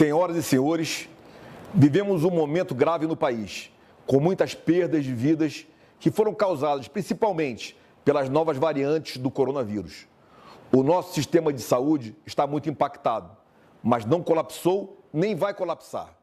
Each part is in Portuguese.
Senhoras e senhores, vivemos um momento grave no país, com muitas perdas de vidas que foram causadas principalmente pelas novas variantes do coronavírus. O nosso sistema de saúde está muito impactado, mas não colapsou nem vai colapsar.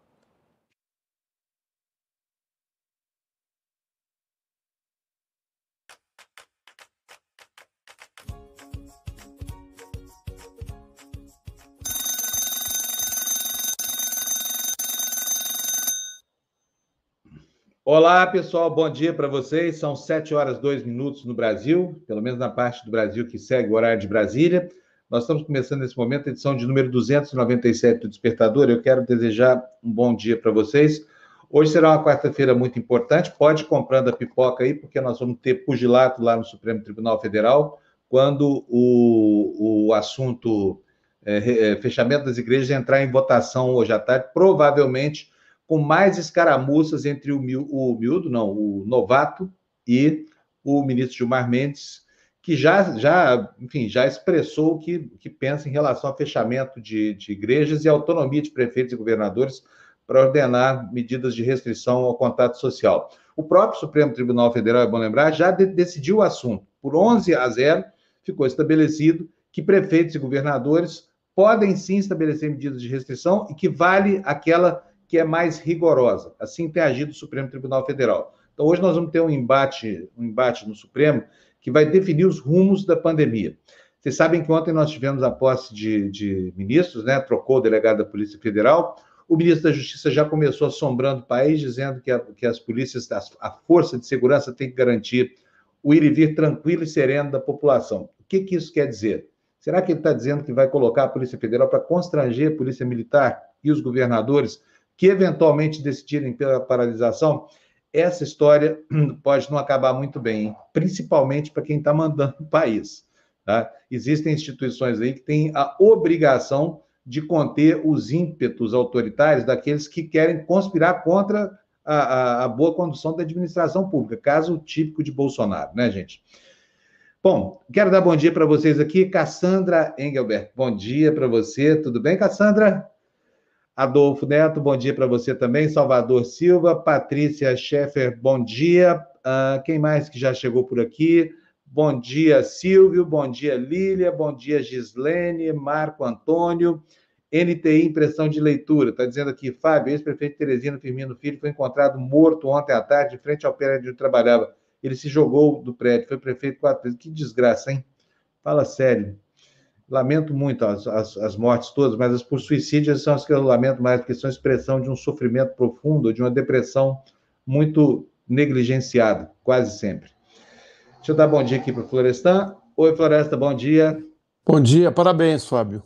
Olá, pessoal, bom dia para vocês. São 7 horas 2 minutos no Brasil, pelo menos na parte do Brasil que segue o horário de Brasília. Nós estamos começando nesse momento a edição de número 297 do Despertador. Eu quero desejar um bom dia para vocês. Hoje será uma quarta-feira muito importante. Pode ir comprando a pipoca aí, porque nós vamos ter pugilato lá no Supremo Tribunal Federal, quando o, o assunto é, é, fechamento das igrejas entrar em votação hoje à tarde, provavelmente com mais escaramuças entre o, o miúdo, não, o novato e o ministro Gilmar Mendes, que já, já, enfim, já expressou o que, que pensa em relação ao fechamento de, de igrejas e autonomia de prefeitos e governadores para ordenar medidas de restrição ao contato social. O próprio Supremo Tribunal Federal, é bom lembrar, já de, decidiu o assunto. Por 11 a 0, ficou estabelecido que prefeitos e governadores podem sim estabelecer medidas de restrição e que vale aquela que é mais rigorosa. Assim tem agido o Supremo Tribunal Federal. Então, hoje nós vamos ter um embate, um embate no Supremo que vai definir os rumos da pandemia. Vocês sabem que ontem nós tivemos a posse de, de ministros, né? Trocou o delegado da Polícia Federal. O ministro da Justiça já começou assombrando o país, dizendo que, a, que as polícias, a, a força de segurança tem que garantir o ir e vir tranquilo e sereno da população. O que, que isso quer dizer? Será que ele está dizendo que vai colocar a Polícia Federal para constranger a Polícia Militar e os governadores que eventualmente decidirem pela paralisação, essa história pode não acabar muito bem, principalmente para quem está mandando o país. Tá? Existem instituições aí que têm a obrigação de conter os ímpetos autoritários daqueles que querem conspirar contra a, a, a boa condução da administração pública, caso típico de Bolsonaro, né, gente? Bom, quero dar bom dia para vocês aqui, Cassandra Engelbert. Bom dia para você, tudo bem, Cassandra? Adolfo Neto, bom dia para você também. Salvador Silva, Patrícia Schaeffer, bom dia. Uh, quem mais que já chegou por aqui? Bom dia, Silvio. Bom dia, Lília. Bom dia, Gislene, Marco Antônio. NTI, impressão de leitura. Está dizendo aqui, Fábio, ex-prefeito Teresino Firmino Filho foi encontrado morto ontem à tarde, de frente ao prédio onde trabalhava. Ele se jogou do prédio, foi prefeito quatro vezes. Que desgraça, hein? Fala sério. Lamento muito as, as, as, mortes todas, mas as por suicídio são as que eu lamento mais, porque são expressão de um sofrimento profundo, de uma depressão muito negligenciada, quase sempre. Deixa eu dar bom dia aqui para o Florestan. Oi, Floresta, bom dia. Bom dia, parabéns, Fábio.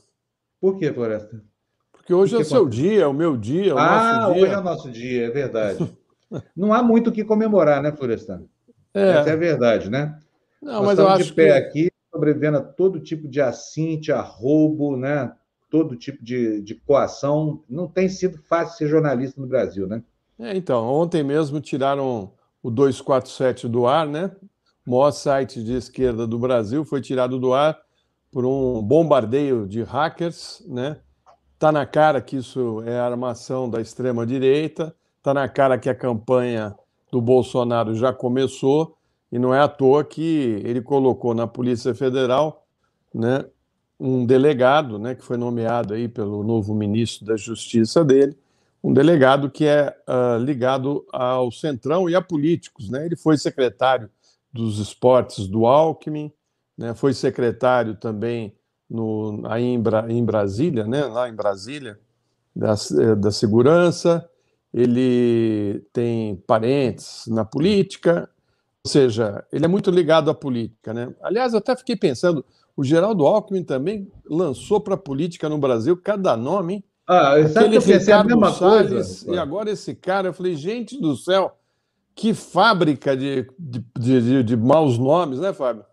Por que, Floresta? Porque hoje que é o seu dia, é o meu dia, é o ah, nosso dia. hoje é o nosso dia, é verdade. Não há muito o que comemorar, né, Florestan? É. Essa é a verdade, né? Não, Nós mas eu acho de pé que... aqui sobrevivendo a todo tipo de assinte, a roubo, né? todo tipo de, de coação. Não tem sido fácil ser jornalista no Brasil, né? É, então, ontem mesmo tiraram o 247 do ar, né? O maior site de esquerda do Brasil foi tirado do ar por um bombardeio de hackers, né? Tá na cara que isso é armação da extrema direita, tá na cara que a campanha do Bolsonaro já começou e não é à toa que ele colocou na Polícia Federal né, um delegado, né, que foi nomeado aí pelo novo ministro da Justiça dele, um delegado que é uh, ligado ao Centrão e a políticos. Né? Ele foi secretário dos esportes do Alckmin, né? foi secretário também no, aí em, Bra em Brasília, né? lá em Brasília, da, eh, da Segurança. Ele tem parentes na política, ou seja, ele é muito ligado à política. Né? Aliás, eu até fiquei pensando, o Geraldo Alckmin também lançou para a política no Brasil cada nome, hein? Ah, Aquele que eu a mesma Salles, coisa? E agora esse cara, eu falei, gente do céu, que fábrica de, de, de, de maus nomes, né, Fábio?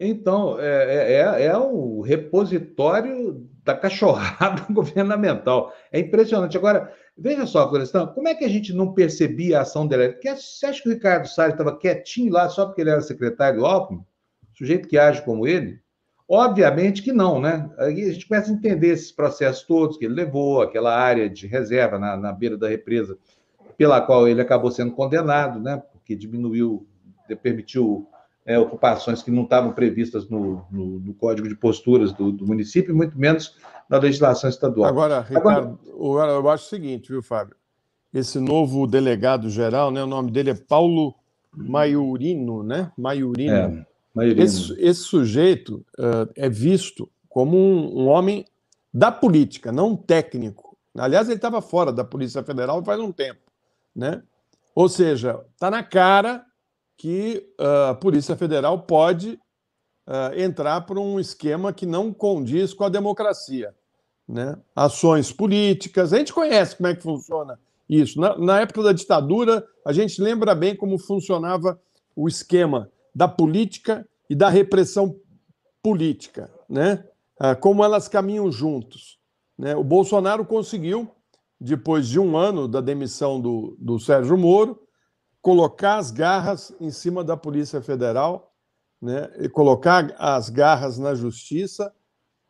Então, é, é, é o repositório da cachorrada governamental. É impressionante. Agora, veja só, Florestan, como é que a gente não percebia a ação dela? Você acha que o Ricardo Salles estava quietinho lá só porque ele era secretário do Alckmin? Sujeito que age como ele? Obviamente que não, né? Aí a gente começa a entender esses processos todos que ele levou, aquela área de reserva na, na beira da represa, pela qual ele acabou sendo condenado, né? Porque diminuiu, permitiu é, ocupações que não estavam previstas no, no, no Código de Posturas do, do, município, muito menos na legislação estadual. Agora, Ricardo, Agora... eu acho o seguinte, viu, Fábio? Esse novo delegado geral, né, o nome dele é Paulo Maiorino, né? Maiorino. É. Esse, esse, sujeito uh, é visto como um, um, homem da política, não um técnico. Aliás, ele estava fora da Polícia Federal faz um tempo. Né? Ou seja, está na cara que uh, a Polícia Federal pode uh, entrar por um esquema que não condiz com a democracia. Né? Ações políticas, a gente conhece como é que funciona isso. Na, na época da ditadura, a gente lembra bem como funcionava o esquema da política e da repressão política, né? Ah, como elas caminham juntos. Né? O Bolsonaro conseguiu, depois de um ano da demissão do, do Sérgio Moro, colocar as garras em cima da Polícia Federal, né? e colocar as garras na justiça.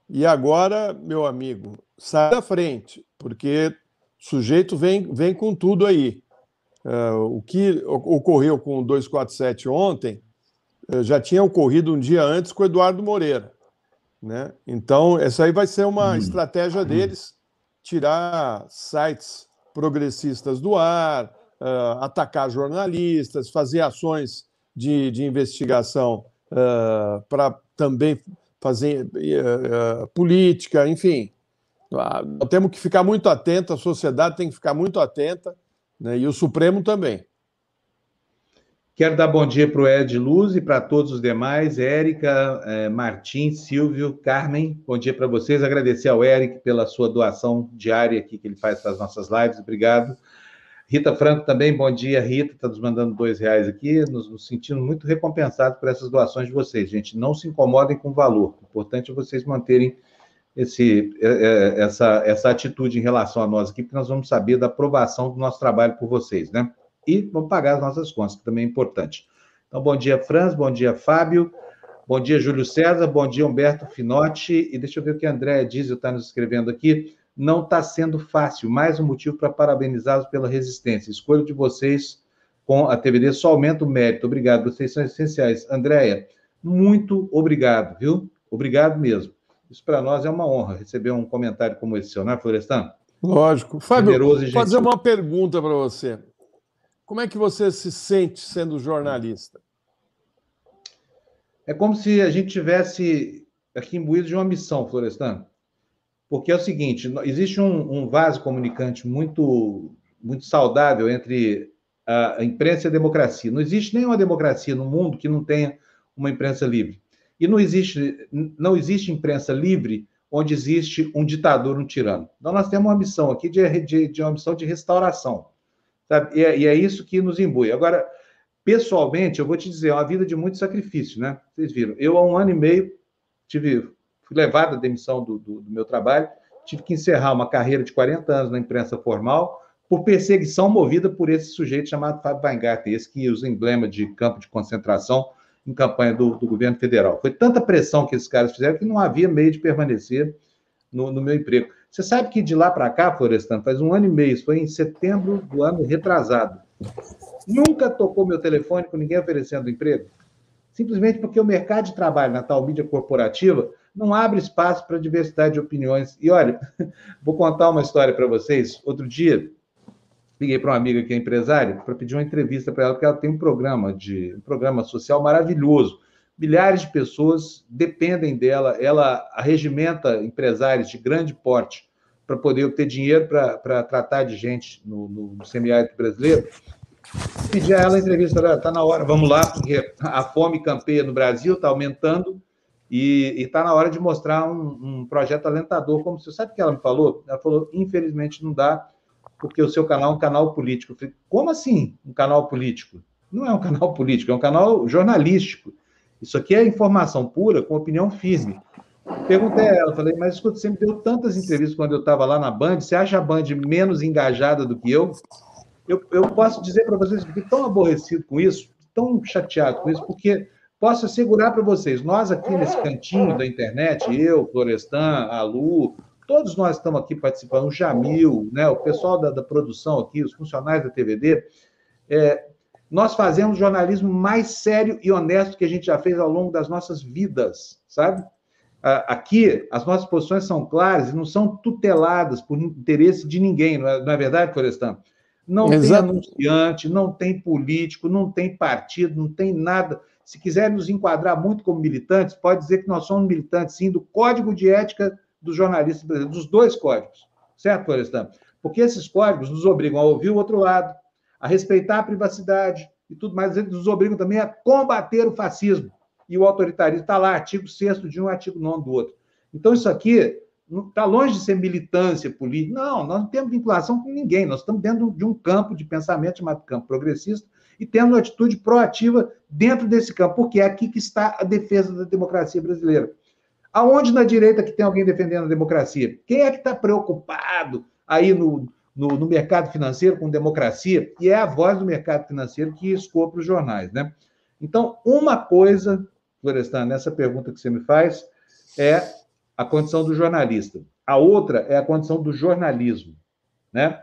E agora, meu amigo, sai da frente, porque o sujeito vem, vem com tudo aí. Uh, o que ocorreu com o 247 ontem eh, já tinha ocorrido um dia antes com o Eduardo Moreira. Né? Então, essa aí vai ser uma hum. estratégia deles, tirar sites progressistas do ar, uh, atacar jornalistas, fazer ações de, de investigação uh, para também fazer uh, política, enfim. Nós temos que ficar muito atento, a sociedade tem que ficar muito atenta, né? e o Supremo também. Quero dar bom dia para o Ed Luz e para todos os demais, Érica, eh, Martim, Silvio, Carmen, bom dia para vocês. Agradecer ao Eric pela sua doação diária aqui que ele faz para as nossas lives, obrigado. Rita Franco também, bom dia, Rita, está nos mandando dois reais aqui, nos, nos sentindo muito recompensados por essas doações de vocês. Gente, não se incomodem com o valor, o importante é vocês manterem esse, essa, essa atitude em relação a nós aqui, porque nós vamos saber da aprovação do nosso trabalho por vocês, né? e vamos pagar as nossas contas, que também é importante. Então, bom dia, Franz, bom dia, Fábio, bom dia, Júlio César, bom dia, Humberto Finotti, e deixa eu ver o que a Andréa Diesel está nos escrevendo aqui. Não está sendo fácil, mais um motivo para parabenizá-los pela resistência. Escolha de vocês com a TVD só aumenta o mérito. Obrigado, vocês são essenciais. Andréia, muito obrigado, viu? Obrigado mesmo. Isso para nós é uma honra receber um comentário como esse seu, não é, Florestan? Lógico. Fábio, vou fazer uma pergunta para você. Como é que você se sente sendo jornalista? É como se a gente tivesse aqui imbuído de uma missão, Florestan. Porque é o seguinte: existe um, um vaso comunicante muito, muito saudável entre a imprensa e a democracia. Não existe nenhuma democracia no mundo que não tenha uma imprensa livre. E não existe, não existe imprensa livre onde existe um ditador, um tirano. Então, nós temos uma missão aqui de, de, de uma missão de restauração. Sabe? E, é, e é isso que nos imbui. Agora, pessoalmente, eu vou te dizer, é uma vida de muito sacrifício, né? Vocês viram, eu há um ano e meio tive, fui levado à demissão do, do, do meu trabalho, tive que encerrar uma carreira de 40 anos na imprensa formal por perseguição movida por esse sujeito chamado Fábio Weingarten, esse que usa emblema de campo de concentração em campanha do, do, governo federal. Foi tanta pressão que esses caras fizeram que não havia meio de permanecer no, no meu emprego. Você sabe que de lá para cá, Florestano, faz um ano e meio, isso foi em setembro do ano retrasado. Nunca tocou meu telefone com ninguém oferecendo emprego. Simplesmente porque o mercado de trabalho na tal mídia corporativa não abre espaço para diversidade de opiniões. E olha, vou contar uma história para vocês. Outro dia, liguei para uma amiga que é empresária para pedir uma entrevista para ela, porque ela tem um programa de um programa social maravilhoso milhares de pessoas dependem dela, ela regimenta empresários de grande porte para poder obter dinheiro para tratar de gente no, no, no semiárido brasileiro. Pedi a ela a entrevista, está na hora, vamos lá, porque a fome campeia no Brasil, está aumentando, e está na hora de mostrar um, um, projeto alentador, como você sabe o que ela me falou? Ela falou, infelizmente não dá, porque o seu canal é um canal político. Eu falei, como assim um canal político? Não é um canal político, é um canal jornalístico. Isso aqui é informação pura com opinião firme. Perguntei a ela, falei, mas escuta, você me deu tantas entrevistas quando eu estava lá na Band, você acha a Band menos engajada do que eu? Eu, eu posso dizer para vocês que tão aborrecido com isso, tão chateado com isso, porque posso assegurar para vocês, nós aqui nesse cantinho da internet, eu, Florestan, a Lu, todos nós estamos aqui participando, o Jamil, né, o pessoal da, da produção aqui, os funcionários da TVD, é, nós fazemos jornalismo mais sério e honesto que a gente já fez ao longo das nossas vidas, sabe? Aqui, as nossas posições são claras e não são tuteladas por interesse de ninguém, não é, não é verdade, Florestan? Não Exato. tem anunciante, não tem político, não tem partido, não tem nada. Se quiser nos enquadrar muito como militantes, pode dizer que nós somos militantes, sim, do Código de Ética dos jornalistas brasileiros, dos dois códigos, certo, Florestan? Porque esses códigos nos obrigam a ouvir o outro lado, a respeitar a privacidade e tudo mais, eles nos obrigam também a combater o fascismo e o autoritarismo. Está lá, artigo 6 de um, artigo 9 do outro. Então, isso aqui está longe de ser militância política. Não, nós não temos vinculação com ninguém. Nós estamos dentro de um campo de pensamento chamado campo progressista e tendo uma atitude proativa dentro desse campo, porque é aqui que está a defesa da democracia brasileira. Aonde na direita que tem alguém defendendo a democracia? Quem é que está preocupado aí no, no, no, mercado financeiro com democracia? E é a voz do mercado financeiro que escoa para os jornais, né? Então, uma coisa, Florestan, nessa pergunta que você me faz, é a condição do jornalista. A outra é a condição do jornalismo, né?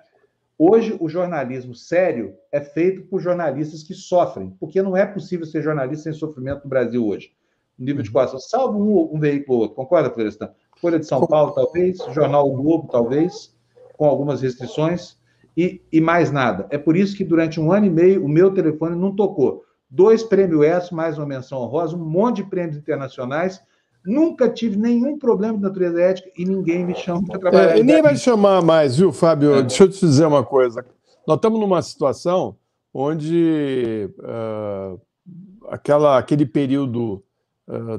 Hoje, o jornalismo sério é feito por jornalistas que sofrem, porque não é possível ser jornalista sem sofrimento no Brasil hoje nível de coração, salvo um, um veículo ou outro. Concorda, Florestan? Folha de São Paulo, talvez, Jornal o Globo, talvez, com algumas restrições, e, e mais nada. É por isso que durante um ano e meio o meu telefone não tocou. Dois prêmios S, mais uma menção honrosa, um monte de prêmios internacionais. Nunca tive nenhum problema de natureza ética e ninguém me chama para trabalhar. É, nem vai chamar mais, viu, Fábio? É. Deixa eu te dizer uma coisa. Nós estamos numa situação onde uh, aquela, aquele período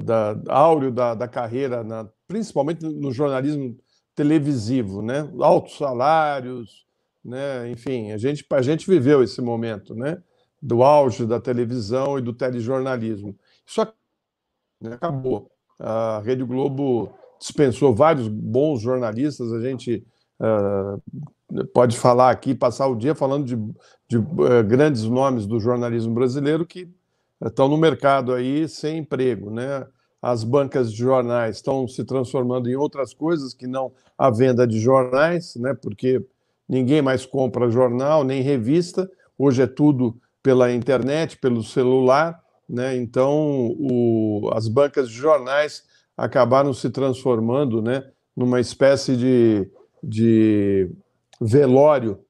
da, áureo da, da carreira, na, principalmente no jornalismo televisivo, né? Altos salários, né? Enfim, a gente, a gente viveu esse momento, né? Do auge da televisão e do telejornalismo. Isso né, acabou. A Rede Globo dispensou vários bons jornalistas, a gente uh, pode falar aqui, passar o dia falando de, de uh, grandes nomes do jornalismo brasileiro que estão no mercado aí sem emprego, né? As bancas de jornais estão se transformando em outras coisas que não a venda de jornais, né? Porque ninguém mais compra jornal nem revista. Hoje é tudo pela internet, pelo celular, né? Então o, as bancas de jornais acabaram se transformando, né? Numa espécie de, de velório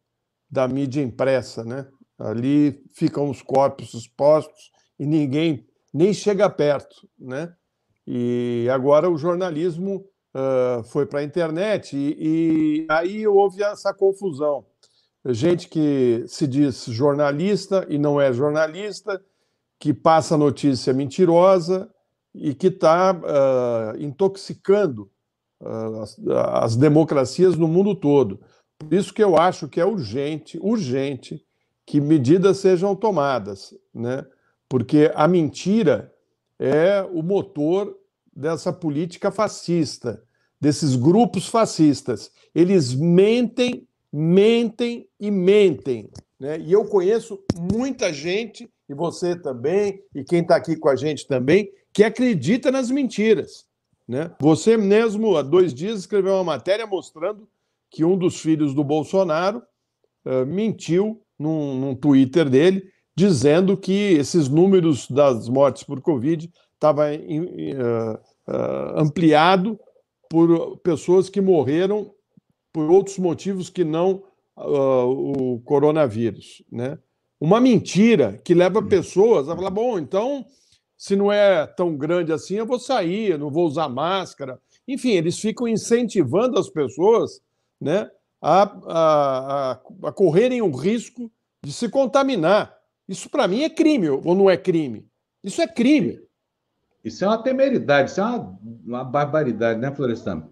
da mídia impressa, né? Ali ficam os corpos expostos e ninguém nem chega perto, né? E agora o jornalismo uh, foi para a internet e, e aí houve essa confusão. Gente que se diz jornalista e não é jornalista, que passa notícia mentirosa e que está uh, intoxicando uh, as, as, democracias no mundo todo. Por isso que eu acho que é urgente, urgente, que medidas sejam tomadas, né? porque a mentira é o motor dessa política fascista, desses grupos fascistas. Eles mentem, mentem e mentem. Né? E eu conheço muita gente, e você também, e quem está aqui com a gente também, que acredita nas mentiras. Né? Você mesmo, há dois dias, escreveu uma matéria mostrando que um dos filhos do Bolsonaro uh, mentiu num, num Twitter dele dizendo que esses números das mortes por Covid estavam uh, uh, ampliado por pessoas que morreram por outros motivos que não uh, o coronavírus, né? Uma mentira que leva pessoas a falar, bom, então, se não é tão grande assim, eu vou sair, eu não vou usar máscara. Enfim, eles ficam incentivando as pessoas né, a, a, a, a correrem o risco de se contaminar. Isso, para mim, é crime ou não é crime? Isso é crime. Isso é uma temeridade, isso é uma, uma barbaridade, né, Florestan?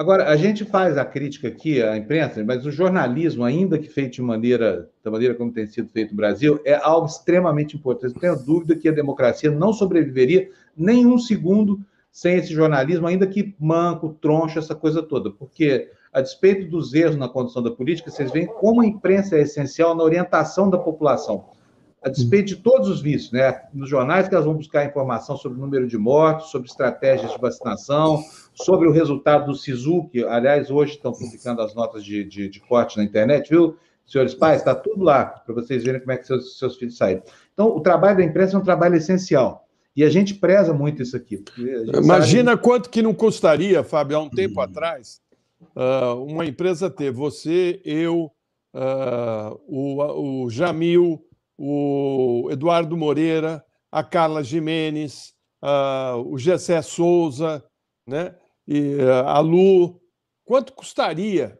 Agora, a gente faz a crítica aqui à imprensa, mas o jornalismo, ainda que feito de maneira, da maneira como tem sido feito no Brasil, é algo extremamente importante. Não tenho dúvida que a democracia não sobreviveria nem um segundo sem esse jornalismo, ainda que manco, troncho, essa coisa toda. Porque, a despeito dos erros na condução da política, vocês veem como a imprensa é essencial na orientação da população. A despeito de todos os vícios, né? Nos jornais que elas vão buscar informação sobre o número de mortes, sobre estratégias de vacinação, sobre o resultado do SISU, que, aliás, hoje estão publicando as notas de, de, de corte na internet, viu? Senhores pais, está tudo lá, para vocês verem como é que seus, seus filhos saíram. Então, o trabalho da imprensa é um trabalho essencial. E a gente preza muito isso aqui. Imagina sabe... quanto que não custaria, Fábio, há um tempo hum. atrás, uh, uma empresa ter você, eu, uh, o, o Jamil, o Eduardo Moreira, a Carla Jimenez, uh, o Gessé Souza, né? e a Lu. Quanto custaria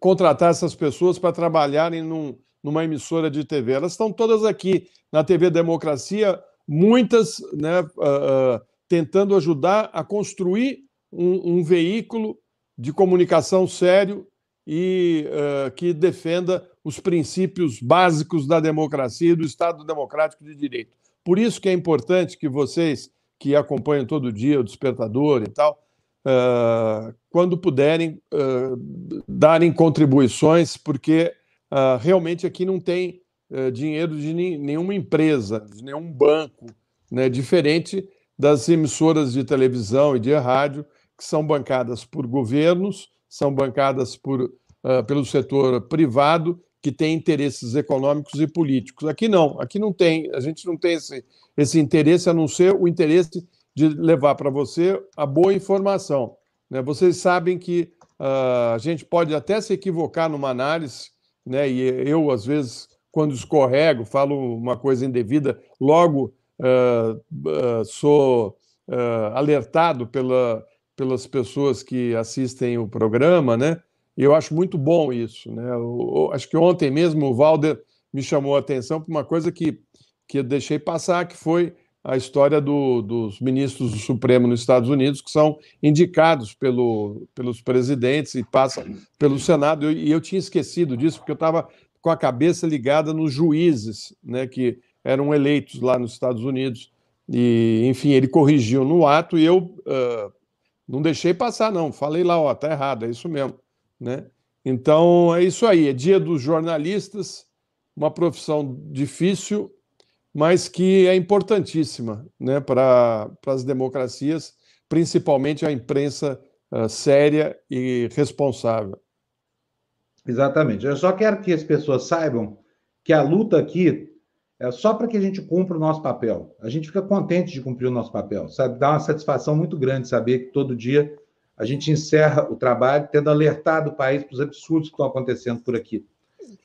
contratar essas pessoas para trabalharem num, numa emissora de TV? Elas estão todas aqui na TV Democracia muitas né, uh, uh, tentando ajudar a construir um, um, veículo de comunicação sério e uh, que defenda os princípios básicos da democracia e do Estado democrático de direito. Por isso que é importante que vocês que acompanham todo dia o despertador e tal, quando puderem, darem contribuições, porque realmente aqui não tem dinheiro de nenhuma empresa, de nenhum banco, né? diferente das emissoras de televisão e de rádio, que são bancadas por governos, são bancadas por, uh, pelo setor privado, que tem interesses econômicos e políticos. Aqui não, aqui não tem, a gente não tem esse, esse interesse, a não ser o interesse de levar para você a boa informação. Né? Vocês sabem que uh, a gente pode até se equivocar numa análise, né? e eu, às vezes, quando escorrego, falo uma coisa indevida, logo uh, uh, sou alertado pela, pelas pessoas que assistem o programa, né? E eu acho muito bom isso, né? Eu, eu, acho que ontem mesmo o Valder me chamou a atenção para uma coisa que, que eu deixei passar, que foi a história do, dos ministros do Supremo nos Estados Unidos, que são indicados pelo, pelos presidentes e passam pelo Senado. E eu, eu, tinha esquecido disso, porque eu estava com a cabeça ligada nos juízes, né, que eram eleitos lá nos Estados Unidos. E, enfim, ele corrigiu no ato e eu uh, não deixei passar, não. Falei lá, ó, tá errado, é isso mesmo, né? Então é isso aí, é dia dos jornalistas, uma profissão difícil, mas que é importantíssima, né, para as democracias, principalmente a imprensa uh, séria e responsável. Exatamente. Eu só quero que as pessoas saibam que a luta aqui é só para que a gente cumpra o nosso papel. A gente fica contente de cumprir o nosso papel, sabe? Dá uma satisfação muito grande saber que todo dia a gente encerra o trabalho tendo alertado o país para os absurdos que estão acontecendo por aqui.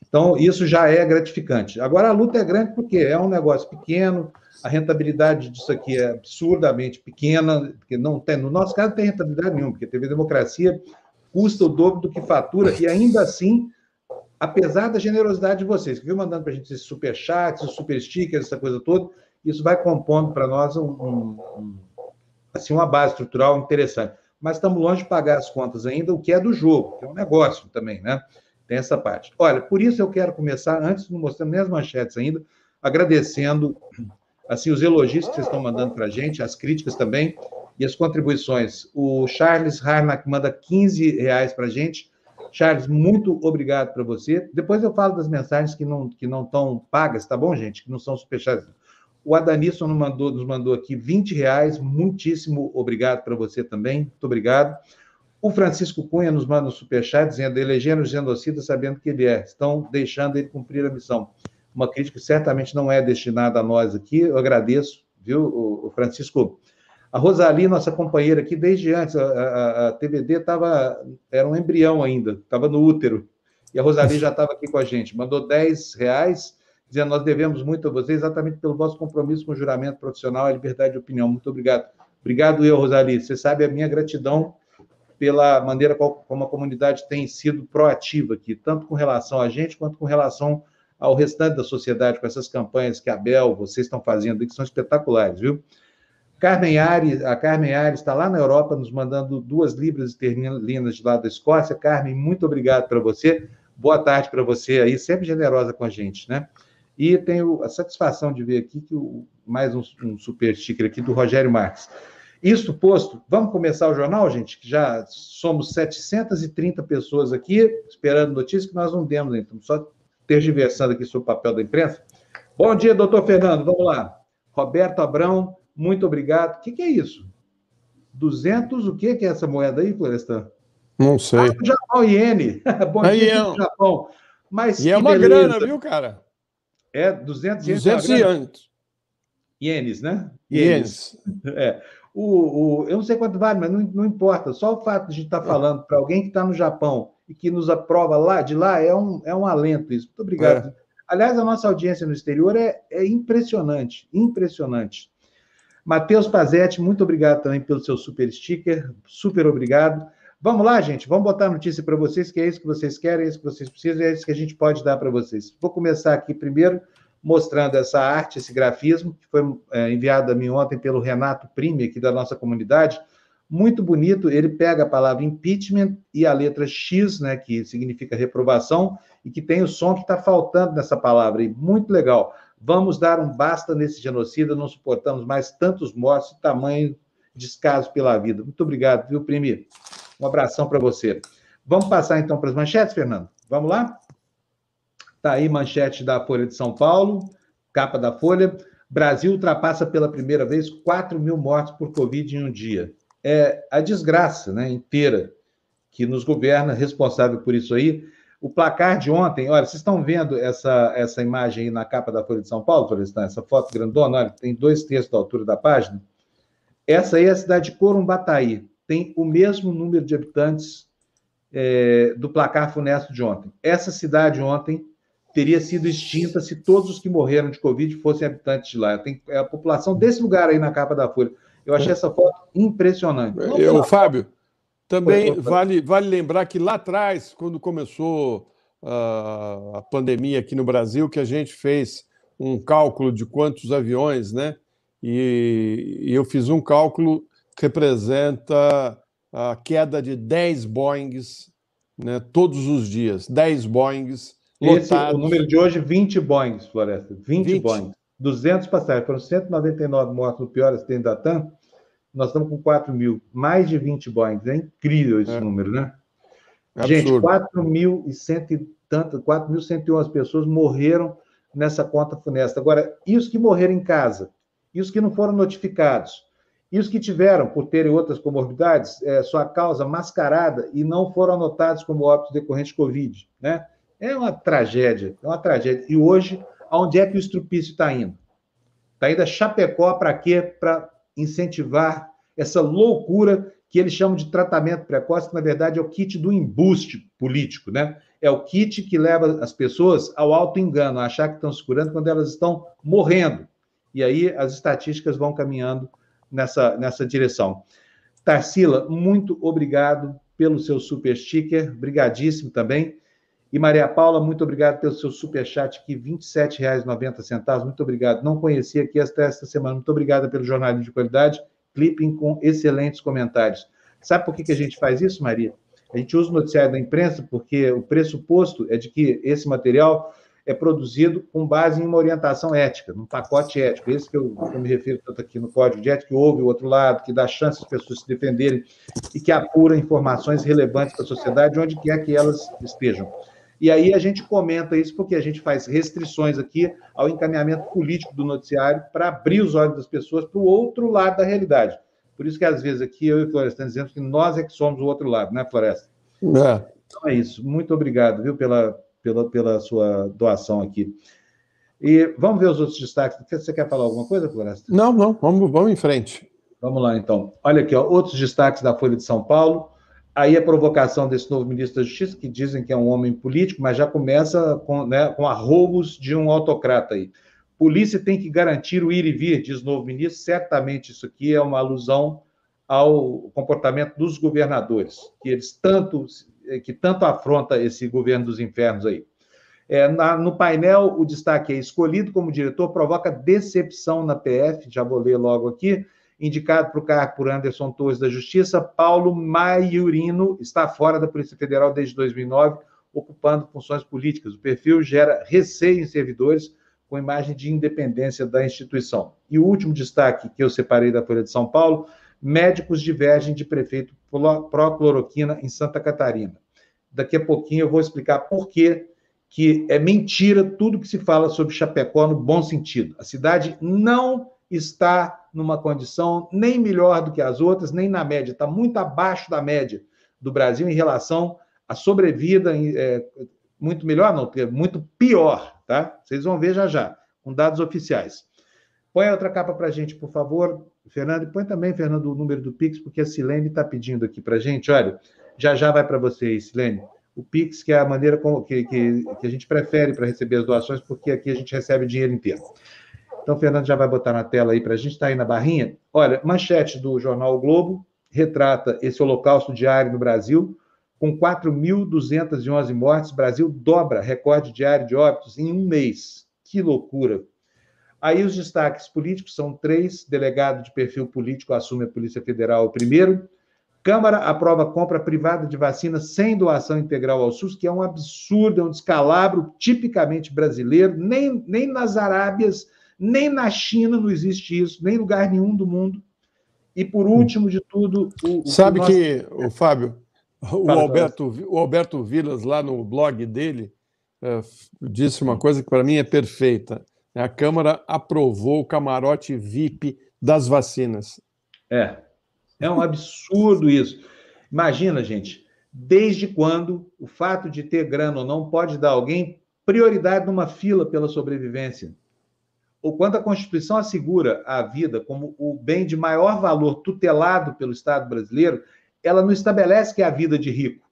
Então, isso já é gratificante. Agora, a luta é grande porque é um negócio pequeno, a rentabilidade disso aqui é absurdamente pequena, porque não tem, no nosso caso, não tem rentabilidade nenhuma, porque TV Democracia custa o dobro do que fatura, e ainda assim, apesar da generosidade de vocês, que viu mandando para a gente esses superchats, esses super stickers, essa coisa toda, isso vai compondo para nós um, um, assim, uma base estrutural interessante. Mas estamos longe de pagar as contas ainda, o que é do jogo, que é um negócio também, né? Tem essa parte. Olha, por isso eu quero começar, antes de mostrar nem as manchetes ainda, agradecendo assim os elogios que vocês estão mandando para a gente, as críticas também, e as contribuições. O Charles Harnack manda 15 reais para a gente. Charles, muito obrigado para você. Depois eu falo das mensagens que não que não estão pagas, tá bom, gente? Que não são superchats. O Adanisson nos mandou, nos mandou aqui 20 reais. Muitíssimo obrigado para você também. Muito obrigado. O Francisco Cunha nos manda um superchat dizendo: elegendo o genocida sabendo que ele é. Estão deixando ele cumprir a missão. Uma crítica que certamente não é destinada a nós aqui. Eu agradeço, viu, o Francisco a Rosali, nossa companheira aqui, desde antes, a, a, a TVD estava, era um embrião ainda, estava no útero. E a Rosali já estava aqui com a gente, mandou 10 reais, dizendo: Nós devemos muito a você, exatamente pelo vosso compromisso com o juramento profissional e liberdade de opinião. Muito obrigado. Obrigado, eu, Rosali. Você sabe a minha gratidão pela maneira como a comunidade tem sido proativa aqui, tanto com relação a gente, quanto com relação ao restante da sociedade, com essas campanhas que a Bel, vocês estão fazendo, que são espetaculares, viu? Carmen Ares, a Carmen Ares está lá na Europa nos mandando duas libras esterlinas de lá da Escócia. Carmen, muito obrigado para você. Boa tarde para você aí, sempre generosa com a gente, né? E tenho a satisfação de ver aqui que o, mais um, um super sticker aqui do Rogério Marques. Isso posto, vamos começar o jornal, gente? Que já somos 730 pessoas aqui esperando notícias que nós não demos, então só tergiversando aqui sobre o papel da imprensa. Bom dia, doutor Fernando. Vamos lá. Roberto Abrão, muito obrigado. O que, que é isso? 200, o que, que é essa moeda aí, Florestan? Não sei. Ah, Japão, iene. Bom aí dia, é... Japão. Mas e é uma beleza. grana, viu, cara? É, 200 ienes. 200 ienes. Ienes, né? Ienes. É. O, o, eu não sei quanto vale, mas não, não importa. Só o fato de estar tá falando para alguém que está no Japão e que nos aprova lá de lá é um, é um alento isso. Muito obrigado. É. Aliás, a nossa audiência no exterior é, é impressionante, impressionante. Matheus Pazetti, muito obrigado também pelo seu super sticker, super obrigado. Vamos lá, gente, vamos botar a notícia para vocês, que é isso que vocês querem, é isso que vocês precisam, é isso que a gente pode dar para vocês. Vou começar aqui primeiro mostrando essa arte, esse grafismo, que foi é, enviado a mim ontem pelo Renato Prime, aqui da nossa comunidade. Muito bonito, ele pega a palavra impeachment e a letra X, né, que significa reprovação, e que tem o som que está faltando nessa palavra, muito legal. Vamos dar um basta nesse genocida, não suportamos mais tantos mortos tamanho descaso pela vida. Muito obrigado, viu, Prime? Um abração para você. Vamos passar então para as manchetes, Fernando? Vamos lá? Está aí manchete da Folha de São Paulo, capa da Folha. Brasil ultrapassa pela primeira vez 4 mil mortes por Covid em um dia. É a desgraça né, inteira que nos governa, responsável por isso aí. O placar de ontem, olha, vocês estão vendo essa, essa imagem aí na capa da Folha de São Paulo, Florestan? Essa foto grandona, olha, tem dois terços da altura da página. Essa aí é a cidade de Corumbataí. Tem o mesmo número de habitantes é, do placar funesto de ontem. Essa cidade ontem teria sido extinta se todos os que morreram de Covid fossem habitantes de lá. Tem é a população desse lugar aí na capa da Folha. Eu achei essa foto impressionante. Eu, Fábio, também vale, vale lembrar que lá atrás, quando começou uh, a pandemia aqui no Brasil, que a gente fez um cálculo de quantos aviões, né? E, e eu fiz um cálculo representa a queda de 10 Boeings né, todos os dias. 10 Boeings Esse, o número de hoje, 20 Boeings, Floresta. 20, 20. Boeings. 200 passagens. Foram 199 mortos no pior acidente da TAM nós estamos com 4 mil, mais de 20 Boeings. É incrível esse é. número, né? É Gente, 4.100 e tanto, 4.111 pessoas morreram nessa conta funesta. Agora, e os que morreram em casa? E os que não foram notificados? E os que tiveram, por terem outras comorbidades, é, sua causa mascarada e não foram anotados como óbitos decorrentes de Covid, né? É uma tragédia, é uma tragédia. E hoje, aonde é que o estrupício está indo? Está indo a Chapecó para quê? Para incentivar essa loucura que eles chamam de tratamento precoce, que na verdade é o kit do embuste político, né? É o kit que leva as pessoas ao auto-engano, a achar que estão se curando quando elas estão morrendo. E aí as estatísticas vão caminhando nessa, nessa direção. Tarsila, muito obrigado pelo seu super sticker, brigadíssimo também. E Maria Paula, muito obrigado pelo seu super chat aqui, R$ 27,90. Muito obrigado. Não conhecia aqui esta, esta semana. Muito obrigada pelo jornalismo de qualidade. Clipping com excelentes comentários. Sabe por que, que a gente faz isso, Maria? A gente usa o noticiário da imprensa porque o pressuposto é de que esse material é produzido com base em uma orientação ética, num pacote ético. Esse que eu, que eu me refiro tanto aqui no Código de Ética, que ouve o outro lado, que dá chance às pessoas se defenderem e que apura informações relevantes para a sociedade, onde quer que elas estejam. E aí a gente comenta isso porque a gente faz restrições aqui ao encaminhamento político do noticiário para abrir os olhos das pessoas para o outro lado da realidade. Por isso que às vezes aqui eu e o Floresta dizemos que nós é que somos o outro lado, né, Floresta? É. Então é isso. Muito obrigado, viu, pela, pela, pela sua doação aqui. E vamos ver os outros destaques. Você quer falar alguma coisa, Floresta? Não, não. Vamos, vamos em frente. Vamos lá, então. Olha aqui, ó, outros destaques da Folha de São Paulo. Aí a provocação desse novo ministro da Justiça, que dizem que é um homem político, mas já começa com, né, com arrobos de um autocrata aí. Polícia tem que garantir o ir e vir, diz o novo ministro. Certamente isso aqui é uma alusão ao comportamento dos governadores, que eles tanto que tanto afronta esse governo dos infernos aí. É, na, no painel, o destaque é escolhido como diretor provoca decepção na PF, já vou ler logo aqui indicado para o cargo por Anderson Torres da Justiça, Paulo Maiurino está fora da Polícia Federal desde 2009, ocupando funções políticas. O perfil gera receio em servidores com imagem de independência da instituição. E o último destaque que eu separei da Folha de São Paulo, médicos divergem de prefeito pró-cloroquina em Santa Catarina. Daqui a pouquinho eu vou explicar por que que é mentira tudo que se fala sobre Chapecó no bom sentido. A cidade não está numa condição nem melhor do que as outras, nem na média, está muito abaixo da média do Brasil em relação à sobrevida, é, muito melhor não, muito pior, tá? Vocês vão ver já já, com dados oficiais. Põe outra capa para a gente, por favor, Fernando, põe também, Fernando, o número do Pix, porque a Silene está pedindo aqui para gente, olha, já já vai para vocês, Silene o Pix, que é a maneira como, que, que, que a gente prefere para receber as doações, porque aqui a gente recebe o dinheiro inteiro. Então, o Fernando já vai botar na tela aí para a gente, está aí na barrinha. Olha, manchete do jornal o Globo retrata esse holocausto diário no Brasil, com 4.211 mortes, Brasil dobra recorde diário de óbitos em um mês. Que loucura! Aí os destaques políticos são três: delegado de perfil político assume a Polícia Federal o primeiro, Câmara aprova compra privada de vacina sem doação integral ao SUS, que é um absurdo, é um descalabro tipicamente brasileiro. Nem, nem nas Arábias, nem na China não existe isso, nem em lugar nenhum do mundo. E por último de tudo. O, Sabe nosso... que, o Fábio, o Alberto, o Alberto Vilas, lá no blog dele, uh, disse uma coisa que para mim é perfeita. A Câmara aprovou o camarote VIP das vacinas. É, é um absurdo isso. Imagina, gente, desde quando o fato de ter grana ou não pode dar alguém prioridade numa fila pela sobrevivência? Ou quando a Constituição assegura a vida como o bem de maior valor tutelado pelo Estado brasileiro, ela não estabelece que é a vida de rico.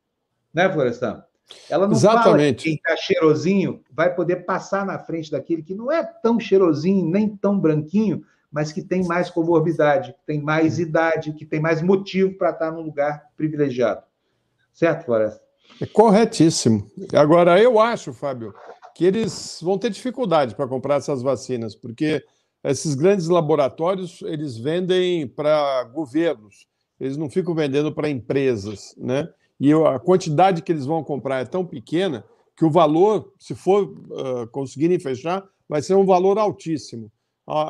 Né, Florestan? Ela não Exatamente. fala que quem está cheirosinho vai poder passar na frente daquele que não é tão cheirosinho, nem tão branquinho, mas que tem mais comorbidade, que tem mais idade, que tem mais motivo para estar num lugar privilegiado. Certo, Floresta? É corretíssimo. Agora, eu acho, Fábio, que eles vão ter dificuldade para comprar essas vacinas, porque esses grandes laboratórios eles vendem para governos, eles não ficam vendendo para empresas, né? E a quantidade que eles vão comprar é tão pequena que o valor, se for uh, conseguirem fechar, vai ser um valor altíssimo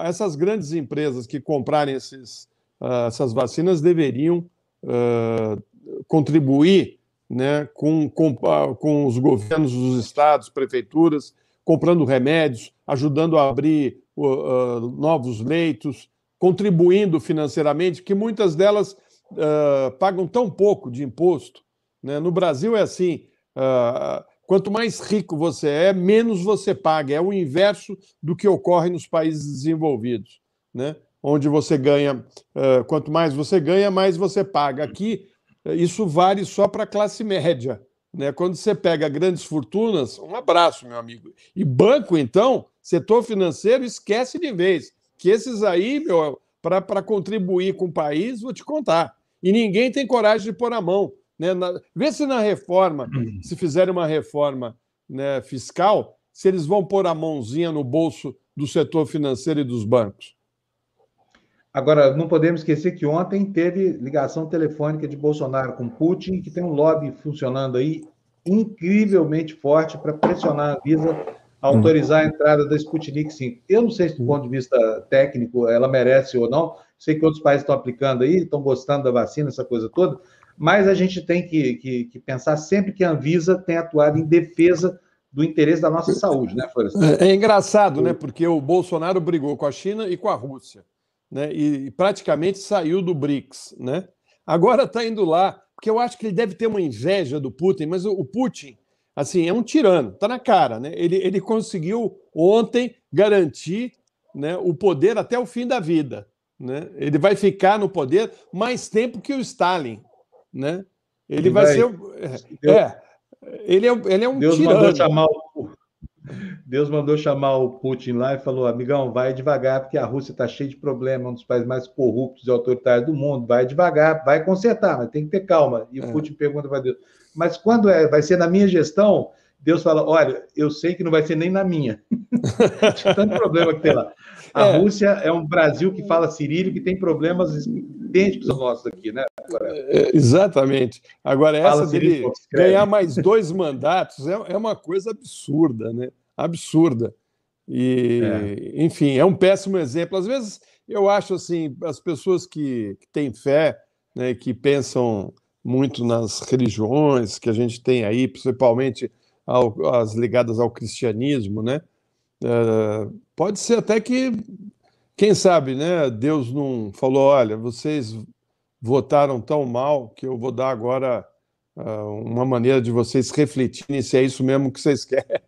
essas grandes empresas que comprarem esses, uh, essas vacinas deveriam uh, contribuir né, com, com, com os governos dos estados, prefeituras, comprando remédios, ajudando a abrir uh, novos leitos, contribuindo financeiramente, que muitas delas pagam tão pouco de imposto. Né? No Brasil é assim. Uh, Quanto mais rico você é, menos você paga. É o inverso do que ocorre nos países desenvolvidos, né? onde você ganha, uh, quanto mais você ganha, mais você paga. Aqui, isso vale só para a classe média. Né? Quando você pega grandes fortunas, um abraço, meu amigo. E banco, então, setor financeiro, esquece de vez. Que esses aí, meu, para contribuir com o país, vou te contar. E ninguém tem coragem de pôr a mão. Né? Na, vê se na reforma, uhum. se fizerem uma reforma né, fiscal, se eles vão pôr a mãozinha no bolso do setor financeiro e dos bancos. Agora, não podemos esquecer que ontem teve ligação telefônica de Bolsonaro com Putin, que tem um lobby funcionando aí incrivelmente forte para pressionar a Visa a autorizar a entrada da Sputnik 5. Eu não sei se, do ponto de vista técnico, ela merece ou não. Sei que outros países estão aplicando aí, estão gostando da vacina, essa coisa toda, mas a gente tem que, que, que, pensar sempre que a Anvisa tem atuado em defesa do interesse da nossa saúde, né, Florestan? É, é engraçado, né? Porque o Bolsonaro brigou com a China e com a Rússia, né? E, praticamente saiu do BRICS, né? Agora está indo lá, porque eu acho que ele deve ter uma inveja do Putin, mas o, o Putin, assim, é um tirano, está na cara, né? Ele, ele conseguiu ontem garantir né, o poder até o fim da vida. Né? Ele vai ficar no poder mais tempo que o Stalin né? Ele vai, vai, ser. É, é, ele é, ele é um Deus tirano. Mandou chamar o, Deus mandou chamar o Putin lá e falou: amigão, vai devagar, porque a Rússia está cheia de problemas, um dos países mais corruptos e autoritários do mundo. Vai devagar, vai consertar, mas tem que ter calma. E o é. Putin pergunta para Deus: mas quando é, vai ser na minha gestão? Deus fala: olha, eu sei que não vai ser nem na minha. tanto problema que tem lá. A é. Rússia é um Brasil que fala cirílico e tem problemas idênticos aos nossos aqui, né? É, exatamente. Agora, essa fala dele ganhar mais dois mandatos é, é uma coisa absurda, né? Absurda. E, é. enfim, é um péssimo exemplo. Às vezes eu acho assim, as pessoas que, que têm fé, né, que pensam muito nas religiões que a gente tem aí, principalmente ao, as ligadas ao cristianismo, né? Uh, pode ser até que, quem sabe, né? Deus não falou, olha, vocês votaram tão mal que eu vou dar agora uh, uma maneira de vocês refletirem se é isso mesmo que vocês querem,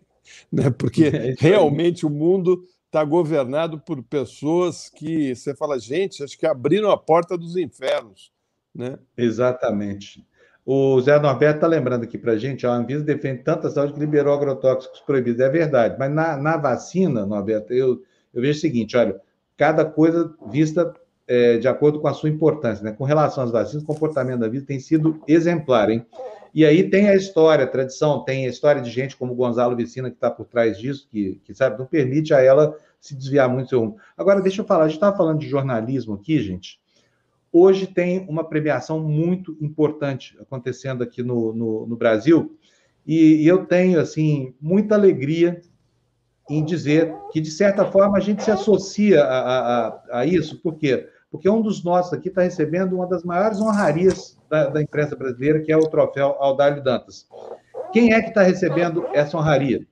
né? Porque é realmente o mundo está governado por pessoas que você fala, gente, acho que abriram a porta dos infernos, né? Exatamente. O Zé Norberto está lembrando aqui para a gente, a Anvisa defende tanta saúde que liberou agrotóxicos proibidos. É verdade, mas na, na vacina, Norberto, eu, eu vejo o seguinte, olha, cada coisa vista é, de acordo com a sua importância, né? Com relação às vacinas, o comportamento da vida tem sido exemplar, hein? E aí tem a história, a tradição, tem a história de gente como Gonzalo Vicina, que está por trás disso, que, que, sabe, não permite a ela se desviar muito do seu rumo. Agora, deixa eu falar, a gente estava falando de jornalismo aqui, gente. Hoje tem uma premiação muito importante acontecendo aqui no, no, no Brasil, e, e eu tenho, assim, muita alegria em dizer que, de certa forma, a gente se associa a, a, a isso, por quê? Porque um dos nossos aqui está recebendo uma das maiores honrarias da, da, imprensa brasileira, que é o troféu Aldalho Dantas. Quem é que está recebendo essa honraria?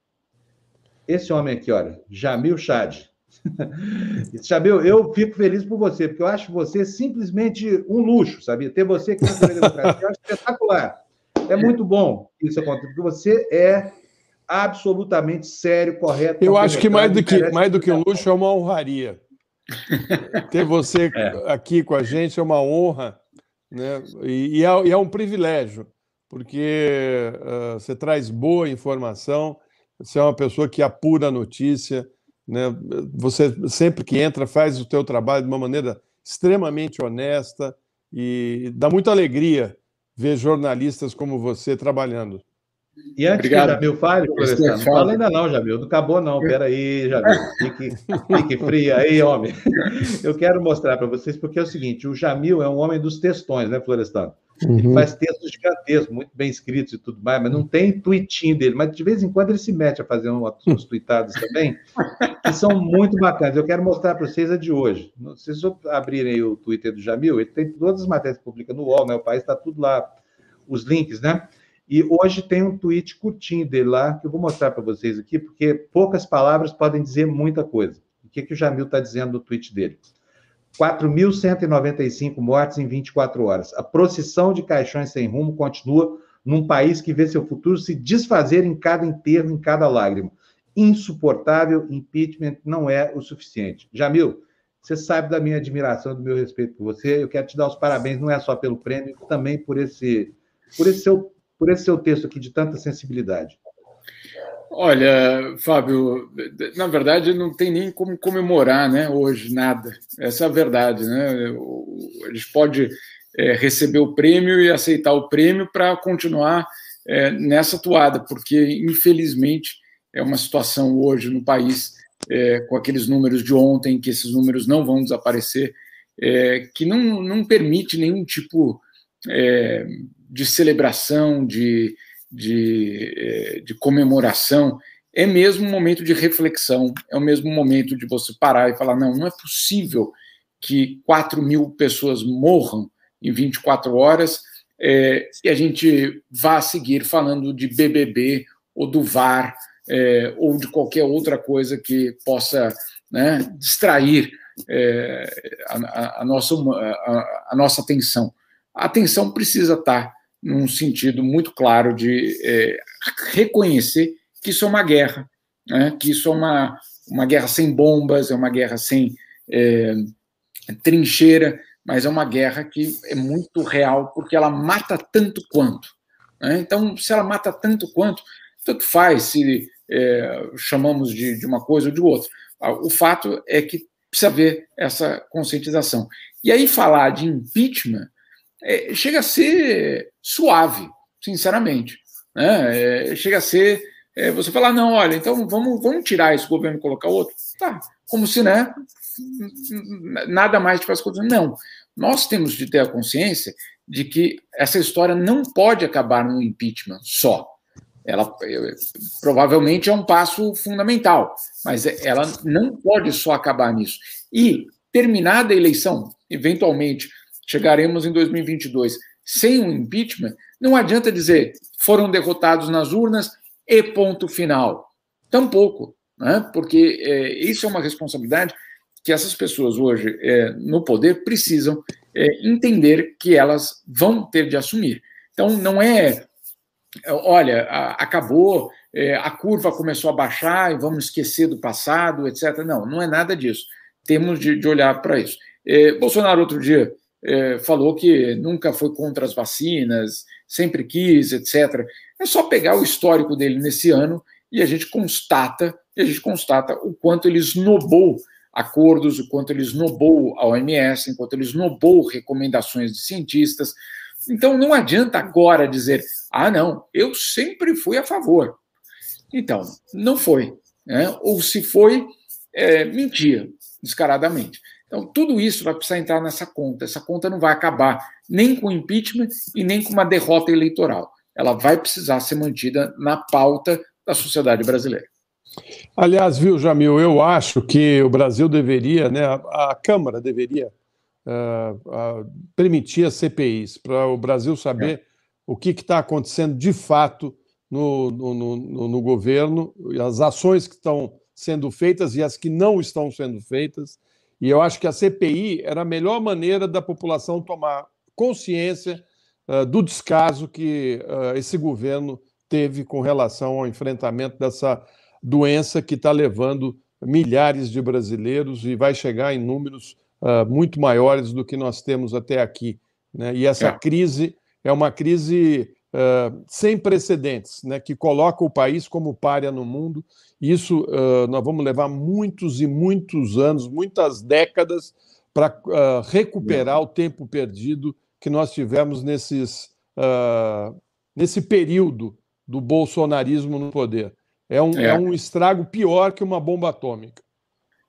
Esse homem aqui, olha, Jamil Chad. Jamil, eu fico feliz por você, porque eu acho você simplesmente um luxo, sabia? Ter você aqui na Democracia, eu acho espetacular. É muito bom isso acontecer, porque você é absolutamente sério, correto. Eu acho que mais do que, mais do que um luxo é uma honraria. Ter você é. aqui com a gente é uma honra, né? E, e, é, e é, um privilégio, porque uh, você traz boa informação, você é uma pessoa que apura a notícia, né? Você sempre que entra faz o teu trabalho de uma maneira extremamente honesta e dá muita alegria ver jornalistas como você trabalhando. E antes Obrigado. que o Jamil fale, professor, não fala ainda não, Jamil, não acabou não, peraí, Jamil, fique, fique fria aí, homem. Eu quero mostrar para vocês, porque é o seguinte, o Jamil é um homem dos textões, né, Florestan? Uhum. Ele faz textos gigantescos, muito bem escritos e tudo mais, mas não tem tweetinho dele, mas de vez em quando ele se mete a fazer uns tweetados também, que são muito bacanas. Eu quero mostrar para vocês a de hoje. Se vocês abrirem o Twitter do Jamil, ele tem todas as matérias que publica no UOL, né? O país está tudo lá, os links, né? E hoje tem um tweet curtinho dele lá, que eu vou mostrar para vocês aqui, porque poucas palavras podem dizer muita coisa. O que, que o Jamil está dizendo no tweet dele? 4.195 mortes em 24 horas. A procissão de caixões sem rumo continua num país que vê seu futuro se desfazer em cada enterro, em cada lágrima. Insuportável, impeachment não é o suficiente. Jamil, você sabe da minha admiração, do meu respeito por você. Eu quero te dar os parabéns, não é só pelo prêmio, também por esse, por esse seu por esse seu texto aqui de tanta sensibilidade? Olha, Fábio, na verdade não tem nem como comemorar, né? Hoje nada. Essa é a verdade, né? Eles podem é, receber o prêmio e aceitar o prêmio para continuar é, nessa toada, porque infelizmente é uma situação hoje no país é, com aqueles números de ontem, que esses números não vão desaparecer, é, que não, não permite nenhum tipo é, de celebração, de, de, é, de comemoração, é mesmo um momento de reflexão, é o mesmo momento de você parar e falar: não, não é possível que 4 mil pessoas morram em 24 horas é, e a gente vá seguir falando de BBB ou do VAR é, ou de qualquer outra coisa que possa né, distrair é, a, a, nossa, a, a, nossa atenção. A atenção precisa estar num sentido muito claro de é, reconhecer que isso é uma guerra, né? que isso é uma, uma guerra sem bombas, é uma guerra sem é, trincheira, mas é uma guerra que é muito real, porque ela mata tanto quanto. Né? Então, se ela mata tanto quanto, tanto faz se é, chamamos de, de uma coisa ou de outra. Ah, o fato é que precisa haver essa conscientização. E aí, falar de impeachment é, chega a ser suave, sinceramente. Né? É, chega a ser é, você falar, não, olha, então vamos, vamos tirar esse governo e colocar outro. Tá, como se né, nada mais tivesse acontecido. Não, nós temos de ter a consciência de que essa história não pode acabar no impeachment só. Ela provavelmente é um passo fundamental, mas ela não pode só acabar nisso. E terminada a eleição, eventualmente, chegaremos em 2022 sem um impeachment, não adianta dizer foram derrotados nas urnas e ponto final. Tampouco, né? porque é, isso é uma responsabilidade que essas pessoas hoje é, no poder precisam é, entender que elas vão ter de assumir. Então, não é, olha, a, acabou, é, a curva começou a baixar e vamos esquecer do passado, etc. Não, não é nada disso. Temos de, de olhar para isso. É, Bolsonaro, outro dia, é, falou que nunca foi contra as vacinas, sempre quis, etc. É só pegar o histórico dele nesse ano e a gente constata, a gente constata o quanto ele esnobou acordos, o quanto ele esnobou a OMS, enquanto ele esnobou recomendações de cientistas. Então não adianta agora dizer, ah, não, eu sempre fui a favor. Então, não foi. Né? Ou se foi, é, mentia descaradamente. Então, tudo isso vai precisar entrar nessa conta. Essa conta não vai acabar nem com impeachment e nem com uma derrota eleitoral. Ela vai precisar ser mantida na pauta da sociedade brasileira. Aliás, viu, Jamil, eu acho que o Brasil deveria, né, a, a Câmara deveria uh, uh, permitir as CPIs para o Brasil saber é. o que está acontecendo de fato no, no, no, no governo, as ações que estão sendo feitas e as que não estão sendo feitas e eu acho que a CPI era a melhor maneira da população tomar consciência uh, do descaso que uh, esse governo teve com relação ao enfrentamento dessa doença que está levando milhares de brasileiros e vai chegar em números uh, muito maiores do que nós temos até aqui. Né? E essa é. crise é uma crise uh, sem precedentes, né? que coloca o país como párea no mundo isso uh, nós vamos levar muitos e muitos anos, muitas décadas, para uh, recuperar o tempo perdido que nós tivemos nesses, nesse período do bolsonarismo no poder. É um, é. é um estrago pior que uma bomba atômica.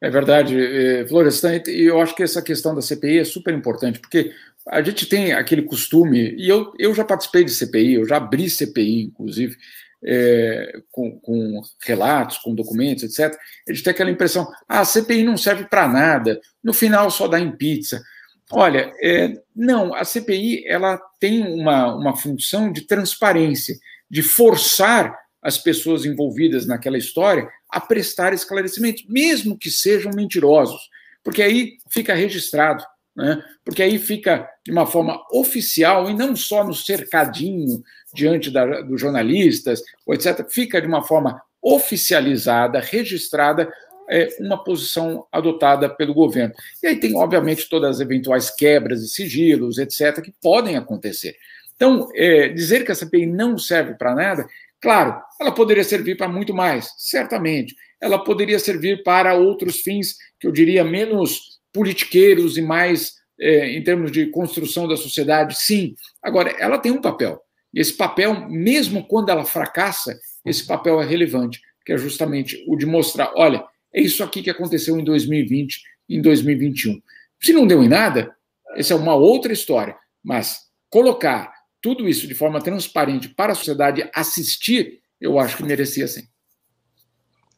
É verdade, eh, Florestan, e eu acho que essa questão da CPI é super importante, porque a gente tem aquele costume, e eu, eu já participei de CPI, eu já abri CPI, inclusive, é, com, com, relatos, com documentos, etc., a gente tem aquela impressão: ah, a CPI não serve para nada, no final só dá em pizza. Olha, é, não, a CPI ela tem uma, uma função de transparência, de forçar as pessoas envolvidas naquela história a prestar esclarecimentos, mesmo que sejam mentirosos, porque aí fica registrado, né? porque aí fica de uma forma oficial e não só no cercadinho diante da, dos jornalistas, etc., fica de uma forma oficializada, registrada, é, uma posição adotada pelo governo. E aí tem, obviamente, todas as eventuais quebras de sigilos, etc., que podem acontecer. Então, é, dizer que a CPI não serve para nada, claro, ela poderia servir para muito mais, certamente. Ela poderia servir para outros fins, que eu diria menos politiqueiros e mais é, em termos de construção da sociedade, sim. Agora, ela tem um papel. Esse papel, mesmo quando ela fracassa, esse papel é relevante, que é justamente o de mostrar, olha, é isso aqui que aconteceu em 2020, em 2021. Se não deu em nada, essa é uma outra história, mas colocar tudo isso de forma transparente para a sociedade assistir, eu acho que merecia sim.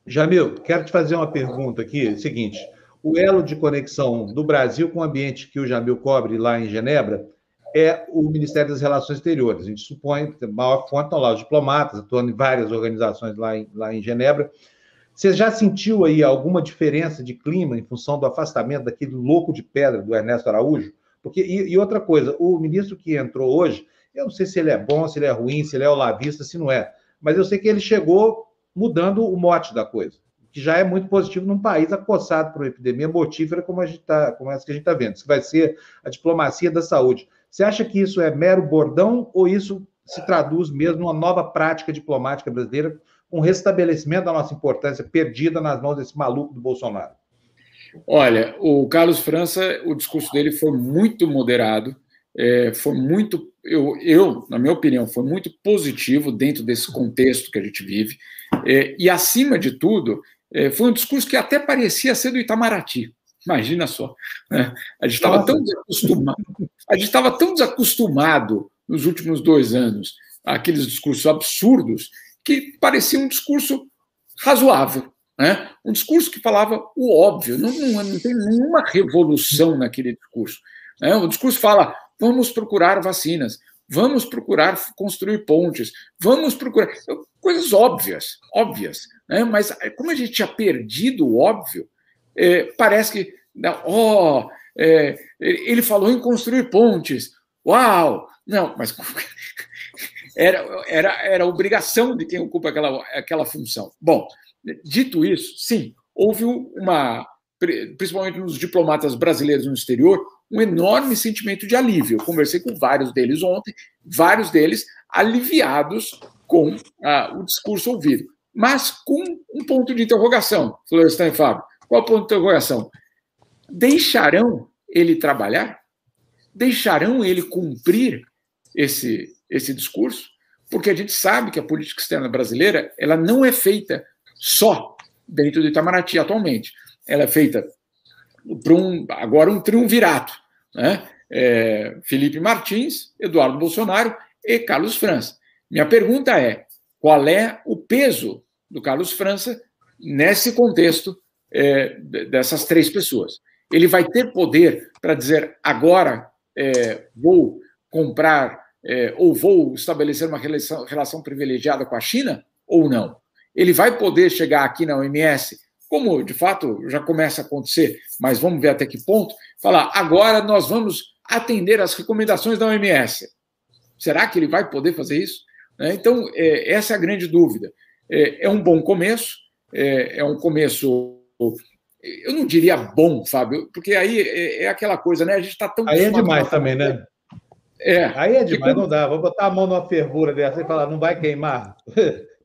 Jamil, quero te fazer uma pergunta aqui, é seguinte, o elo de conexão do Brasil com o ambiente que o Jamil cobre lá em Genebra é o Ministério das Relações Exteriores. A gente supõe que a maior fonte estão lá os diplomatas, atuando em várias organizações lá em, lá em Genebra. Você já sentiu aí alguma diferença de clima em função do afastamento daquele louco de pedra do Ernesto Araújo? Porque, e, e, outra coisa, o ministro que entrou hoje, eu não sei se ele é bom, se ele é ruim, se ele é olavista, se não é, mas eu sei que ele chegou mudando o mote da coisa, que já é muito positivo num país acossado por uma epidemia mortífera como, a gente tá, como essa que a gente está vendo. Isso vai ser a diplomacia da saúde. Você acha que isso é mero bordão ou isso se traduz mesmo numa nova prática diplomática brasileira, com restabelecimento da nossa importância perdida nas mãos desse maluco do Bolsonaro? Olha, o Carlos França, o discurso dele foi muito moderado, é, foi muito, eu, eu, na minha opinião, foi muito positivo dentro desse contexto que a gente vive, é, e acima de tudo, foi um discurso que até parecia ser do Itamaraty. Imagina só. Né? A gente estava tão desacostumado, a gente estava tão desacostumado nos últimos dois anos àqueles discursos absurdos que parecia um discurso razoável. Né? Um discurso que falava o óbvio, não, não, não tem nenhuma revolução naquele discurso. Né? O discurso fala: vamos procurar vacinas. vamos procurar construir pontes, vamos procurar coisas óbvias, óbvias, né? mas como a gente tinha perdido o óbvio, é, parece que, oh, é, ele falou em construir pontes, uau, não, mas era, era, era obrigação de quem ocupa aquela, aquela função. Bom, dito isso, sim, houve uma, principalmente nos diplomatas brasileiros no exterior, um enorme sentimento de alívio. Eu conversei com vários deles ontem, vários deles aliviados com ah, o discurso ouvido, mas com um ponto de interrogação. Florestan e Fábio, qual o ponto de interrogação? Deixarão ele trabalhar? Deixarão ele cumprir esse, esse discurso? Porque a gente sabe que a política externa brasileira ela não é feita só dentro do Itamaraty atualmente. Ela é feita para um, agora um triunvirato. Né? É, Felipe Martins, Eduardo Bolsonaro e Carlos França. Minha pergunta é: qual é o peso do Carlos França nesse contexto é, dessas três pessoas? Ele vai ter poder para dizer agora é, vou comprar é, ou vou estabelecer uma relação, relação privilegiada com a China ou não? Ele vai poder chegar aqui na OMS como de fato já começa a acontecer, mas vamos ver até que ponto, falar agora nós vamos atender às recomendações da OMS. Será que ele vai poder fazer isso? Né? Então, é, essa é a grande dúvida. É, é um bom começo, é, é, um começo, eu não diria bom, Fábio, porque aí é, é aquela coisa, né? A gente está tão. Aí é demais também, né? É. Aí é demais, não dá. Vou botar a mão numa fervura dessa e falar, não vai queimar.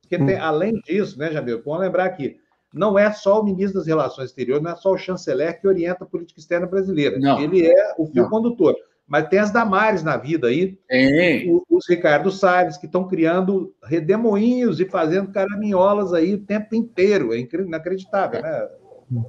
Porque tem, além disso, né, Jamil, vamos lembrar aqui, não é só o ministro das Relações Exteriores, não é só o chanceler que orienta a política externa brasileira. Não. Ele é o fio não. condutor. Mas tem as Damares na vida aí, é. os Ricardo Salles, que estão criando redemoinhos e fazendo caraminholas aí o tempo inteiro. É inacreditável, né,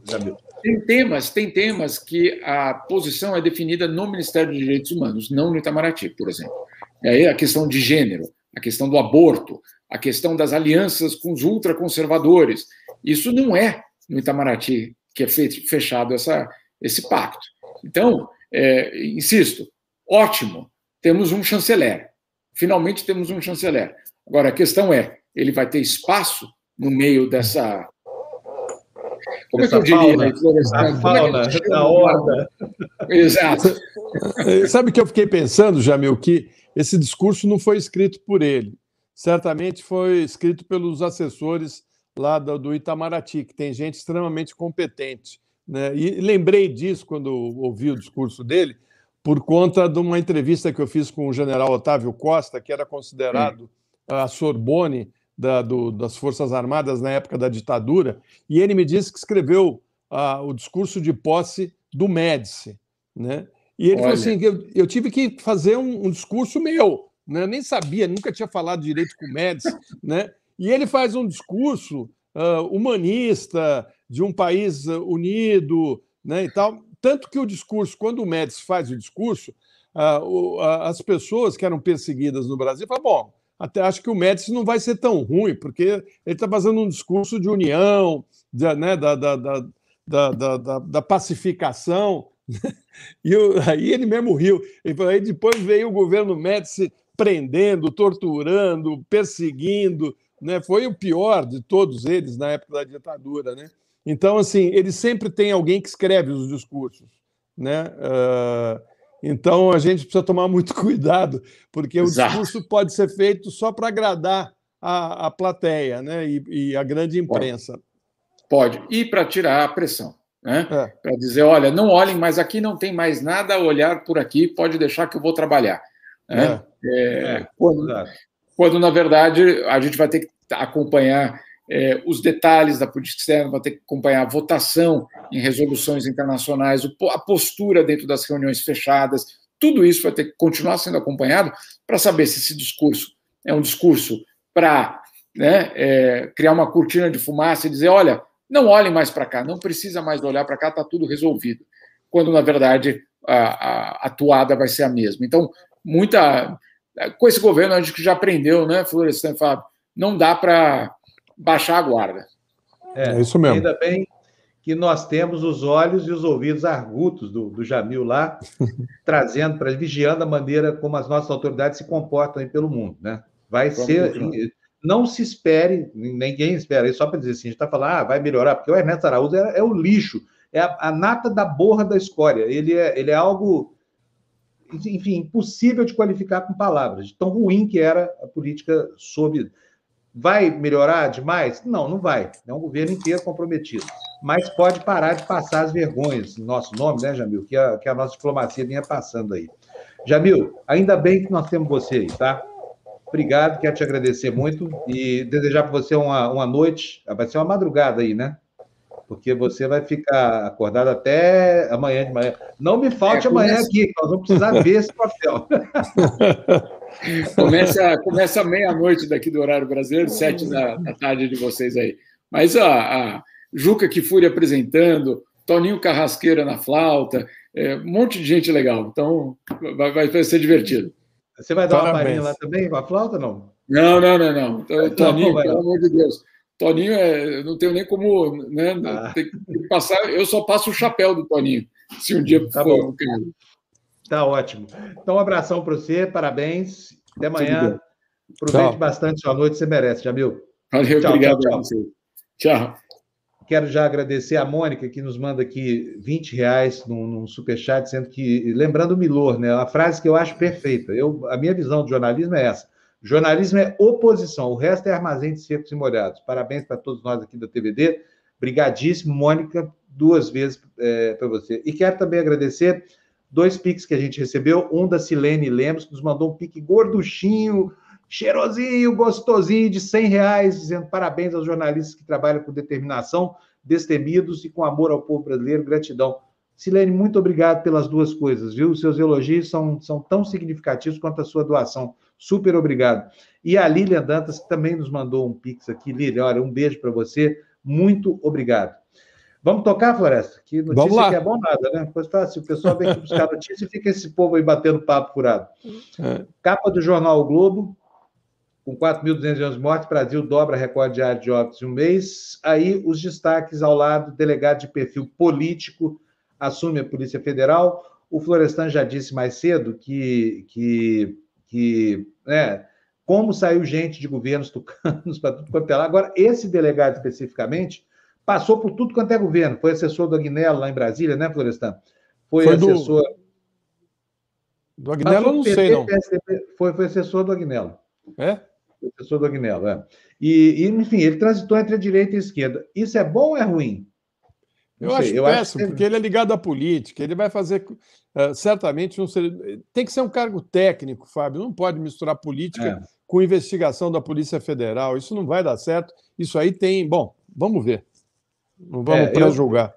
Jamil? Tem temas, tem temas que a posição é definida no Ministério dos Direitos Humanos, não no Itamaraty, por exemplo. E aí a questão de gênero, a questão do aborto, a questão das alianças com os ultraconservadores. Isso não é no Itamaraty que é fechado essa, esse pacto. Então, é, insisto, ótimo, temos um chanceler. Finalmente temos um chanceler. Agora, a questão é, ele vai ter espaço no meio dessa. Como Essa é que eu diria, fauna, A é fauna, é a horda. Exato. Sabe o que eu fiquei pensando, Jamil, que esse discurso não foi escrito por ele. Certamente foi escrito pelos assessores lá do, do Itamaraty, que tem gente extremamente competente. Né? E lembrei disso quando ouvi o discurso dele, por conta de uma entrevista que eu fiz com o general Otávio Costa, que era considerado a Sorbonne da, do, das Forças Armadas na época da ditadura, e ele me disse que escreveu ah, o discurso de posse do Médici. Né? E ele Olha. falou assim: eu, eu tive que fazer um, um discurso meu, né? eu nem sabia, nunca tinha falado direito com o Médici, né? E ele faz um discurso uh, humanista, de um país unido, né, e tal. Tanto que o discurso, quando o Médici faz o discurso, uh, as pessoas que eram perseguidas no Brasil falam, bom, até acho que o Médici não vai ser tão ruim, porque ele está fazendo um discurso de união, de, né, da, da, da, da, pacificação. E eu, aí ele mesmo riu. Falou, aí depois veio o governo Médici prendendo, torturando, perseguindo, né? Foi o pior de todos eles na época da ditadura, né? Então, assim, ele sempre tem alguém que escreve os discursos, né? Uh, então, a gente precisa tomar muito cuidado, porque Exato. o discurso pode ser feito só para agradar a, a plateia, né? E, e a grande imprensa. Pode. pode. E para tirar a pressão. Né? É. Para dizer, olha, não olhem, mas aqui não tem mais nada a olhar por aqui, pode deixar que eu vou trabalhar. Né? É. É, quando, quando, na verdade, a gente vai ter que acompanhar é, os detalhes da política externa, vai ter que acompanhar a votação em resoluções internacionais, a postura dentro das reuniões fechadas, tudo isso vai ter que continuar sendo acompanhado para saber se esse discurso é um discurso para né, é, criar uma cortina de fumaça e dizer: olha, não olhem mais para cá, não precisa mais olhar para cá, está tudo resolvido. Quando, na verdade, a, a atuada vai ser a mesma. Então, muita. Com esse governo, a gente já aprendeu, né, Florestan Fábio? Não dá para baixar a guarda. É, é, isso mesmo. Ainda bem que nós temos os olhos e os ouvidos argutos do, do Jamil lá, trazendo para vigiando a maneira como as nossas autoridades se comportam aí pelo mundo, né? Vai Vamos ser. Ver. Não se espere, ninguém espera, só para dizer assim, a gente está falando, ah, vai melhorar, porque o Ernesto Araújo é, é o lixo, é a, a, nata da borra da escória. Ele é, ele é algo, enfim, impossível de qualificar com palavras, de tão ruim que era a política sob Vai melhorar demais? Não, não vai. É um governo inteiro comprometido. Mas pode parar de passar as vergonhas em nosso nome, né, Jamil? Que a, que a nossa diplomacia vinha passando aí. Jamil, ainda bem que nós temos você aí, tá? Obrigado, quero te agradecer muito e desejar para você uma, uma noite, vai ser uma madrugada aí, né? Porque você vai ficar acordado até amanhã de manhã. Não me falte é, amanhã aqui, nós vamos precisar ver esse papel. começa começa meia-noite daqui do horário brasileiro, sete da, da tarde de vocês aí. Mas a, a Juca Kifuri apresentando, Toninho Carrasqueira na flauta, é, um monte de gente legal. Então vai, vai ser divertido. Você vai dar Parabéns. uma palhinha lá também com a flauta não? Não, não, não, não. Então, Toninho, não, pelo amor de Deus. Toninho, é, não tenho nem como né, ah. tem que passar. Eu só passo o chapéu do Toninho, se um dia tá for bom. um Tá ótimo. Então, um abração para você, parabéns. Até amanhã. Aproveite tchau. bastante sua noite, você merece, Jamil. Valeu, tchau, obrigado tchau, tchau. tchau. Quero já agradecer a Mônica, que nos manda aqui 20 reais num, num superchat, sendo que, lembrando o Milor, né? A frase que eu acho perfeita. Eu, a minha visão de jornalismo é essa. Jornalismo é oposição, o resto é armazém de secos e molhados. Parabéns para todos nós aqui da TVD. Brigadíssimo, Mônica, duas vezes é, para você. E quero também agradecer dois piques que a gente recebeu, um da Silene Lemos, que nos mandou um pique gorduchinho, cheirosinho, gostosinho, de 100 reais, dizendo parabéns aos jornalistas que trabalham com determinação, destemidos e com amor ao povo brasileiro, gratidão. Silene, muito obrigado pelas duas coisas, viu? Seus elogios são, são tão significativos quanto a sua doação. Super obrigado. E a Lilian Dantas, que também nos mandou um pix aqui. Lilian, olha, um beijo para você. Muito obrigado. Vamos tocar, Floresta? Que notícia que é bom nada, né? Pois tá, se o pessoal vem aqui buscar notícia, fica esse povo aí batendo papo furado. É. Capa do jornal o Globo, com 4.211 mortes, Brasil dobra recorde diário de óbitos em um mês. Aí os destaques ao lado, delegado de perfil político assume a Polícia Federal. O Florestan já disse mais cedo que, que, que né, como saiu gente de governos tucanos para tudo quanto é lá. Agora, esse delegado especificamente passou por tudo quanto é governo. Foi assessor do Agnello lá em Brasília, né, Florestan? Foi, foi assessor. Do, do Agnello, eu não PT, sei, não. foi, foi assessor do Agnello. É? Foi assessor do Agnello, é. E, e, enfim, ele transitou entre a direita e a esquerda. Isso é bom ou é ruim? eu sei, acho eu péssimo, acho que... porque ele é ligado à política, ele vai fazer. Uh, certamente não ser... tem que ser um cargo técnico, Fábio. Não pode misturar política é. com investigação da Polícia Federal. Isso não vai dar certo. Isso aí tem. Bom, vamos ver. Não vamos é, pré-julgar.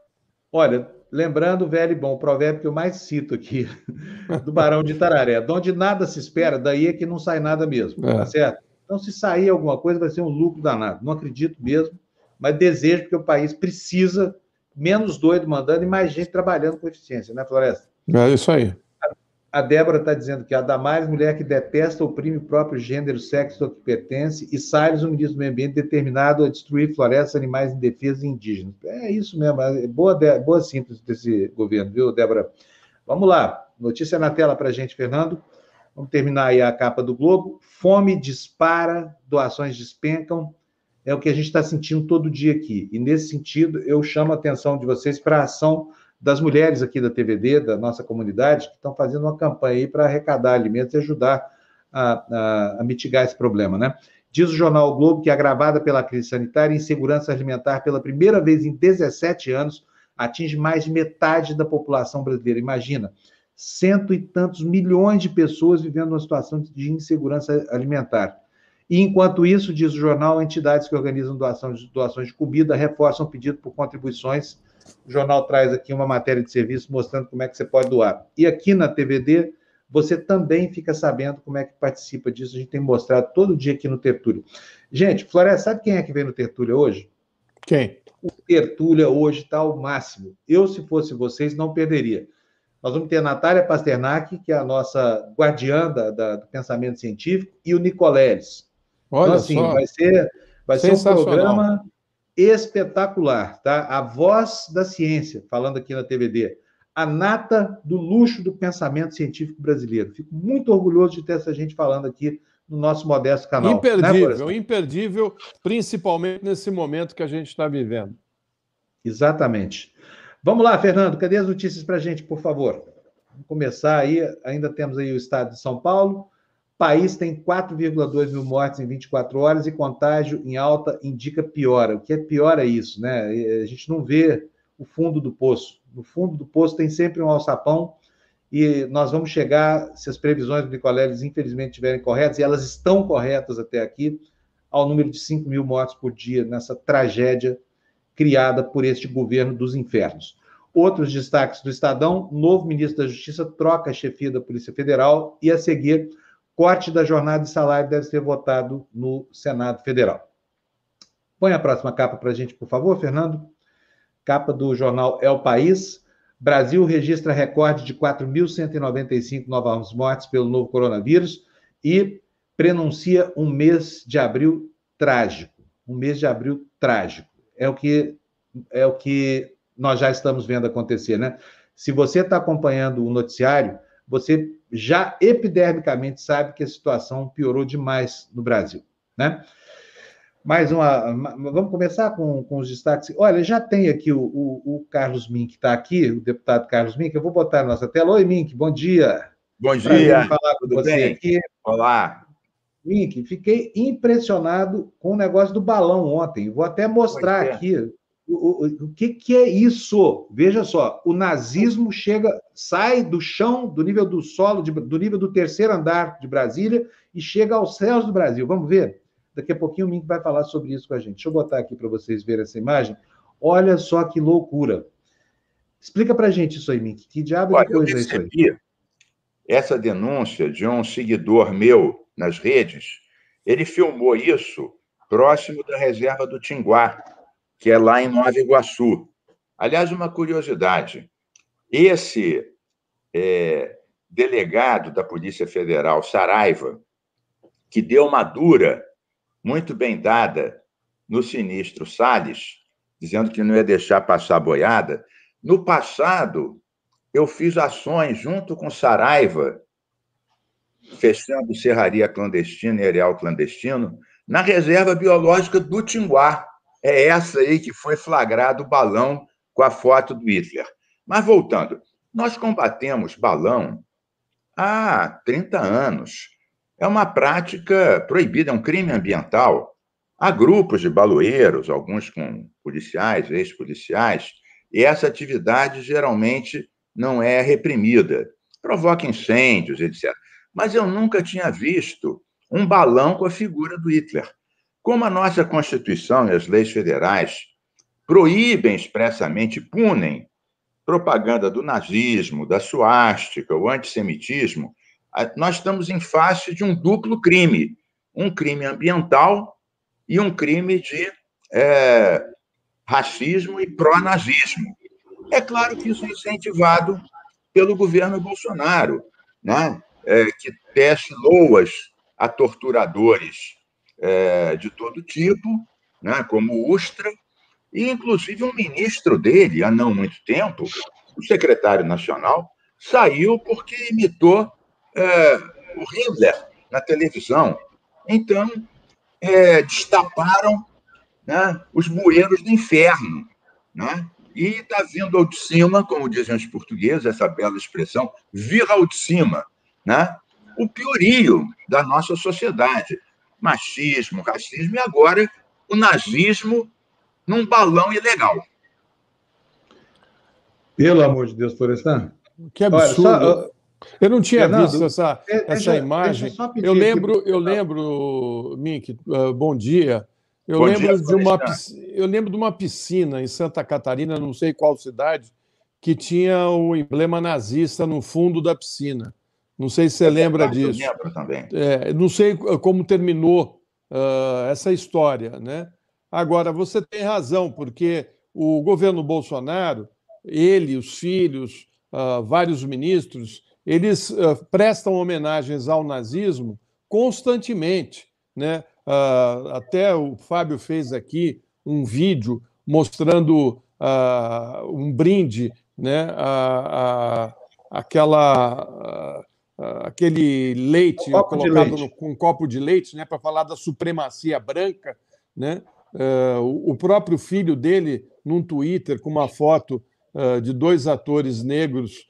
Olha, lembrando o velho e bom provérbio que eu mais cito aqui, do Barão de Tararé: de onde nada se espera, daí é que não sai nada mesmo, é. tá certo? Então, se sair alguma coisa, vai ser um lucro danado. Não acredito mesmo, mas desejo, porque o país precisa menos doido mandando e mais gente trabalhando com eficiência, né, Floresta? É isso aí. A Débora está dizendo que a Damares, mulher que detesta, oprime o próprio gênero, sexo ao que pertence, e Salles, o ministro do Meio Ambiente, determinado a destruir florestas, animais indefesos e indígenas. É isso mesmo, é boa, boa síntese desse governo, viu, Débora? Vamos lá, notícia na tela para a gente, Fernando. Vamos terminar aí a capa do Globo. Fome dispara, doações despencam. É o que a gente está sentindo todo dia aqui. E nesse sentido, eu chamo a atenção de vocês para a ação das mulheres aqui da TVD, da nossa comunidade, que estão fazendo uma campanha aí para arrecadar alimentos e ajudar a, a, a, mitigar esse problema, né? Diz o jornal o Globo que, agravada pela crise sanitária, a insegurança alimentar, pela primeira vez em 17 anos, atinge mais de metade da população brasileira. Imagina, cento e tantos milhões de pessoas vivendo uma situação de insegurança alimentar. E, enquanto isso, diz o jornal, entidades que organizam doações, doações de comida reforçam o pedido por contribuições o jornal traz aqui uma matéria de serviço mostrando como é que você pode doar. E aqui na TVD, você também fica sabendo como é que participa disso. A gente tem mostrado todo dia aqui no Tertúlia. Gente, Floresta, sabe quem é que vem no Tertúlia hoje? Quem? O Tertúlia hoje está ao máximo. Eu, se fosse vocês, não perderia. Nós vamos ter a Natália Pasternak, que é a nossa guardiã da, da, do pensamento científico, e o Nicoleles. Olha então, assim, só. vai ser, vai ser um programa espetacular, tá? A voz da ciência, falando aqui na TVD. A nata do luxo do pensamento científico brasileiro. Fico muito orgulhoso de ter essa gente falando aqui no nosso modesto canal. Né, imperdível, né, imperdível, principalmente nesse momento que a gente está vivendo. Exatamente. Vamos lá, Fernando, cadê as notícias para a gente, por favor? Vamos começar aí, ainda temos aí o estado de São Paulo. País tem 4,2 mil mortes em 24 horas e contágio em alta indica piora. O que é pior é isso, né? A gente não vê o fundo do poço. No fundo do poço tem sempre um alçapão e nós vamos chegar, se as previsões do Nicoleles infelizmente estiverem corretas, e elas estão corretas até aqui, ao número de 5 mil mortes por dia nessa tragédia criada por este governo dos infernos. Outros destaques do Estadão: novo ministro da Justiça troca a chefia da Polícia Federal e, a seguir, corte da jornada de salário deve ser votado no Senado Federal. Põe a próxima capa para a gente, por favor, Fernando. Capa do jornal É o País. Brasil registra recorde de 4.195 novas mortes pelo novo coronavírus e prenuncia um mês de abril trágico. Um mês de abril trágico. É o que é o que nós já estamos vendo acontecer, né? Se você está acompanhando o noticiário, você já epidermicamente sabe que a situação piorou demais no Brasil, né? Mais uma. Vamos começar com, com os destaques. Olha, já tem aqui o, o, o Carlos Mink, está aqui, o deputado Carlos Mink. Eu vou botar na nossa tela. Oi, Mink, bom dia. Bom dia. falar com Tudo você bem? aqui. Olá. Mink, fiquei impressionado com o negócio do balão ontem. Vou até mostrar é. aqui o, o, o que, que é isso. Veja só, o nazismo chega, sai do chão, do nível do solo, de, do nível do terceiro andar de Brasília e chega aos céus do Brasil. Vamos ver? Daqui a pouquinho o Mink vai falar sobre isso com a gente. Deixa eu botar aqui para vocês verem essa imagem. Olha só que loucura. Explica para a gente isso aí, Mink. Que diabo Olha, de coisa é isso aí? Essa denúncia de um seguidor meu nas redes, ele filmou isso próximo da reserva do Tinguá, que é lá em Nova Iguaçu. Aliás, uma curiosidade: esse é, delegado da Polícia Federal, Saraiva, que deu uma dura muito bem dada no sinistro Salles, dizendo que não ia deixar passar boiada. No passado, eu fiz ações junto com Saraiva, fechando serraria clandestina e areal clandestino, na reserva biológica do Tinguá. É essa aí que foi flagrado o balão com a foto do Hitler. Mas voltando, nós combatemos balão há 30 anos. É uma prática proibida, é um crime ambiental. Há grupos de baloeiros, alguns com policiais, ex-policiais, e essa atividade geralmente não é reprimida. Provoca incêndios, etc. Mas eu nunca tinha visto um balão com a figura do Hitler. Como a nossa Constituição e as leis federais proíbem expressamente, punem propaganda do nazismo, da suástica, o antissemitismo, nós estamos em face de um duplo crime: um crime ambiental e um crime de é, racismo e pró-nazismo. É claro que isso é incentivado pelo governo Bolsonaro, né? É, que tece loas a torturadores é, de todo tipo, né? como Ustra, e inclusive um ministro dele, há não muito tempo, o secretário nacional, saiu porque imitou é, o Hitler na televisão. Então, é, destaparam né, os bueiros do inferno. Né? E está vindo ao de cima, como dizem os portugueses, essa bela expressão, vir ao de cima, né? o piorio da nossa sociedade. Machismo, racismo e agora o nazismo num balão ilegal. Pelo amor de Deus, Florestan. Que absurdo. Olha, só, eu não tinha Fernando, visto essa, deixa, essa imagem. eu lembro, eu lembro, Mink, uh, bom dia. Eu bom lembro dia, de uma eu lembro de uma piscina em Santa Catarina, não sei qual cidade, que tinha o emblema nazista no fundo da piscina. Não sei se você lembra disso. Eu lembro também. É, não sei como terminou uh, essa história, né? Agora você tem razão, porque o governo Bolsonaro, ele, os filhos, uh, vários ministros, eles uh, prestam homenagens ao nazismo constantemente. Né? Até o Fábio fez aqui um vídeo mostrando um brinde, né, a, a, aquela, aquele leite um colocado leite. No, com um copo de leite, né, para falar da supremacia branca, né? Uh, o, próprio filho dele, num Twitter, com uma foto de dois atores negros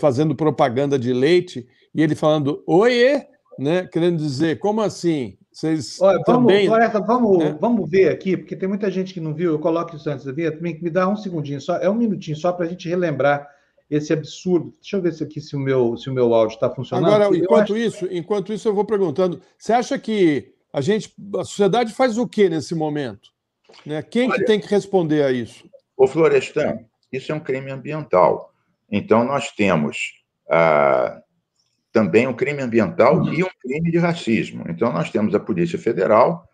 fazendo propaganda de leite, e ele falando, oiê, né? querendo dizer, como assim? Vocês Olha, também... Vamos, Floresta, vamos, né? vamos ver aqui, porque tem muita gente que não viu, eu coloco isso antes da vinheta, me dá um segundinho, só, é um minutinho só para a gente relembrar esse absurdo. Deixa eu ver se aqui se o meu, se o meu áudio está funcionando. Agora, enquanto acho... isso, enquanto isso, eu vou perguntando, você acha que a gente, a sociedade faz o que nesse momento? Né? Quem Olha, que tem que responder a isso? O Florestan, isso é um crime ambiental. Então, nós temos ah, também um crime ambiental e um crime de racismo. Então, nós temos a Polícia Federal,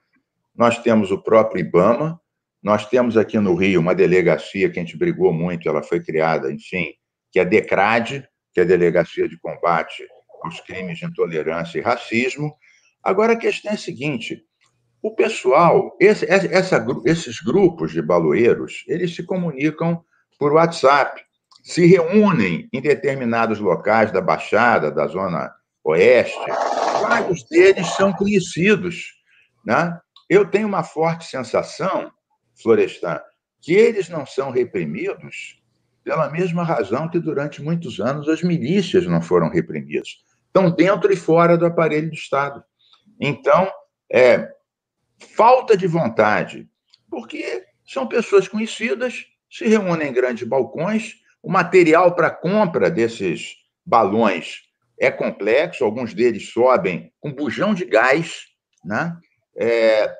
nós temos o próprio IBAMA, nós temos aqui no Rio uma delegacia que a gente brigou muito, ela foi criada, enfim, que é a DECRAD, que é a Delegacia de Combate aos Crimes de Intolerância e Racismo. Agora, a questão é a seguinte: o pessoal, esse, essa, esses grupos de baloeiros, eles se comunicam por WhatsApp se reúnem em determinados locais da Baixada, da Zona Oeste, vários deles são conhecidos. Né? Eu tenho uma forte sensação, Florestan, que eles não são reprimidos pela mesma razão que durante muitos anos as milícias não foram reprimidas. Estão dentro e fora do aparelho do Estado. Então, é falta de vontade, porque são pessoas conhecidas, se reúnem em grandes balcões, o material para compra desses balões é complexo, alguns deles sobem com bujão de gás, né? É,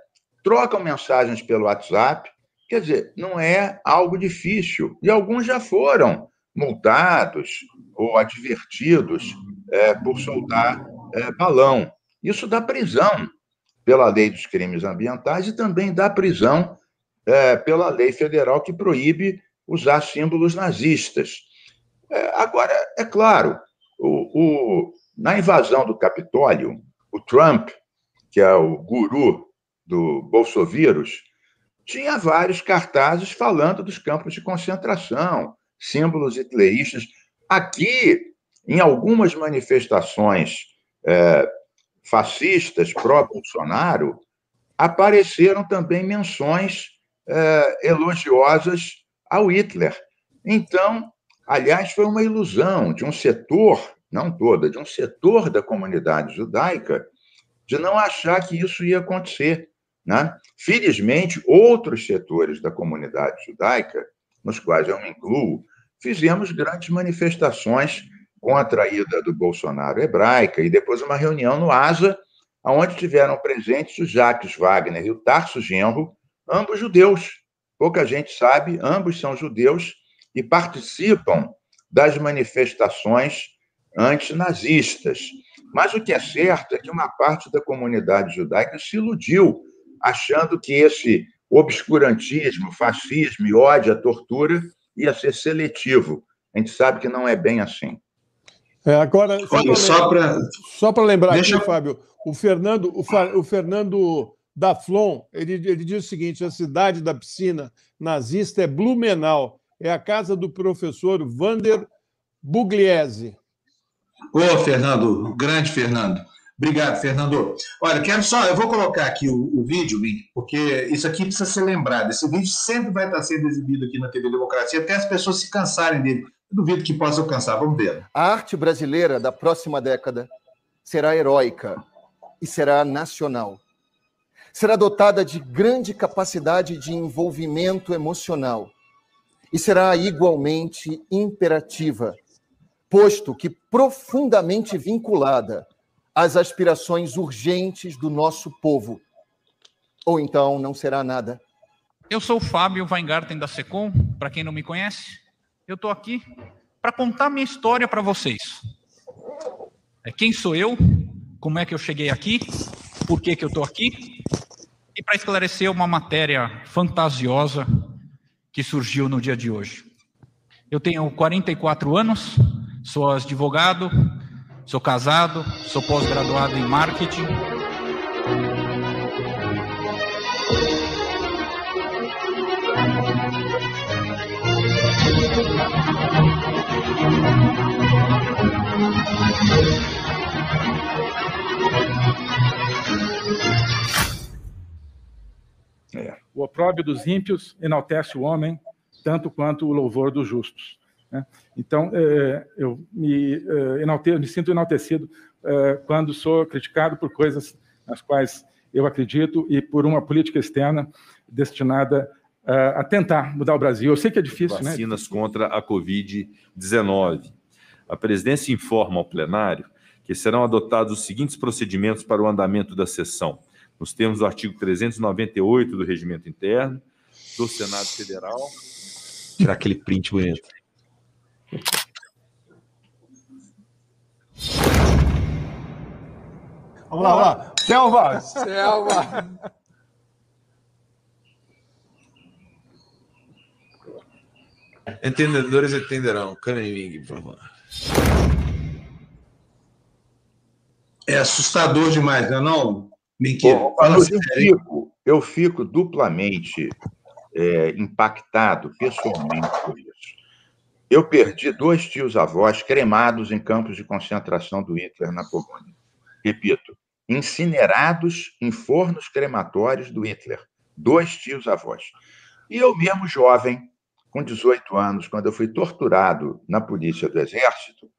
trocam mensagens pelo WhatsApp. Quer dizer, não é algo difícil. E alguns já foram multados ou advertidos é, por soltar é, balão. Isso dá prisão pela lei dos crimes ambientais e também dá prisão é, pela lei federal que proíbe usar símbolos nazistas. É, agora, é claro, o, o, na invasão do Capitólio, o Trump, que é o guru do bolsovírus, tinha vários cartazes falando dos campos de concentração, símbolos hitleristas. Aqui, em algumas manifestações é, fascistas pró-Bolsonaro, apareceram também menções é, elogiosas ao Hitler. Então, aliás, foi uma ilusão de um setor, não toda, de um setor da comunidade judaica, de não achar que isso ia acontecer. Né? Felizmente, outros setores da comunidade judaica, nos quais eu me incluo, fizemos grandes manifestações contra a ida do Bolsonaro hebraica e depois uma reunião no ASA, onde tiveram presentes o Jacques Wagner e o Tarso Genro, ambos judeus, pouca gente sabe, ambos são judeus e participam das manifestações antinazistas. Mas o que é certo é que uma parte da comunidade judaica se iludiu, achando que esse obscurantismo, fascismo e ódio à tortura ia ser seletivo. A gente sabe que não é bem assim. É, agora, só para só para lembrar Deixa... aqui, Fábio, o Fernando, o, o Fernando da Flon, ele, ele diz o seguinte: a cidade da piscina nazista é Blumenau, é a casa do professor Vander Bugliese. Ô, Fernando, grande Fernando. Obrigado, Fernando. Olha, quero só, eu vou colocar aqui o, o vídeo, porque isso aqui precisa ser lembrado. Esse vídeo sempre vai estar sendo exibido aqui na TV Democracia, até as pessoas se cansarem dele. Eu duvido que possam cansar. Vamos ver. A arte brasileira da próxima década será heróica e será nacional será dotada de grande capacidade de envolvimento emocional e será igualmente imperativa, posto que profundamente vinculada às aspirações urgentes do nosso povo. Ou então não será nada. Eu sou o Fábio Weingarten da Secom, para quem não me conhece. Eu estou aqui para contar minha história para vocês. É quem sou eu, como é que eu cheguei aqui, por que, que eu estou aqui e para esclarecer uma matéria fantasiosa que surgiu no dia de hoje. Eu tenho 44 anos, sou advogado, Sou casado, sou pós-graduado em marketing. É. O opróbio dos ímpios enaltece o homem, tanto quanto o louvor dos justos. Né? Então, é, eu me, é, enalte, me sinto enaltecido é, quando sou criticado por coisas nas quais eu acredito e por uma política externa destinada a tentar mudar o Brasil. Eu sei que é difícil, Vacinas né? Vacinas contra a Covid-19. A presidência informa ao plenário que serão adotados os seguintes procedimentos para o andamento da sessão nos termos do artigo 398 do Regimento Interno do Senado Federal. Tirar aquele print bonito. Vamos lá, vamos lá. Selva! Selva! Entendedores entenderão. Caneming, por favor. É assustador demais, não é não? Eu, fico, eu fico duplamente é, impactado pessoalmente por isso. Eu perdi dois tios-avós cremados em campos de concentração do Hitler na Polônia. Repito, incinerados em fornos crematórios do Hitler. Dois tios-avós. E eu mesmo, jovem, com 18 anos, quando eu fui torturado na polícia do Exército,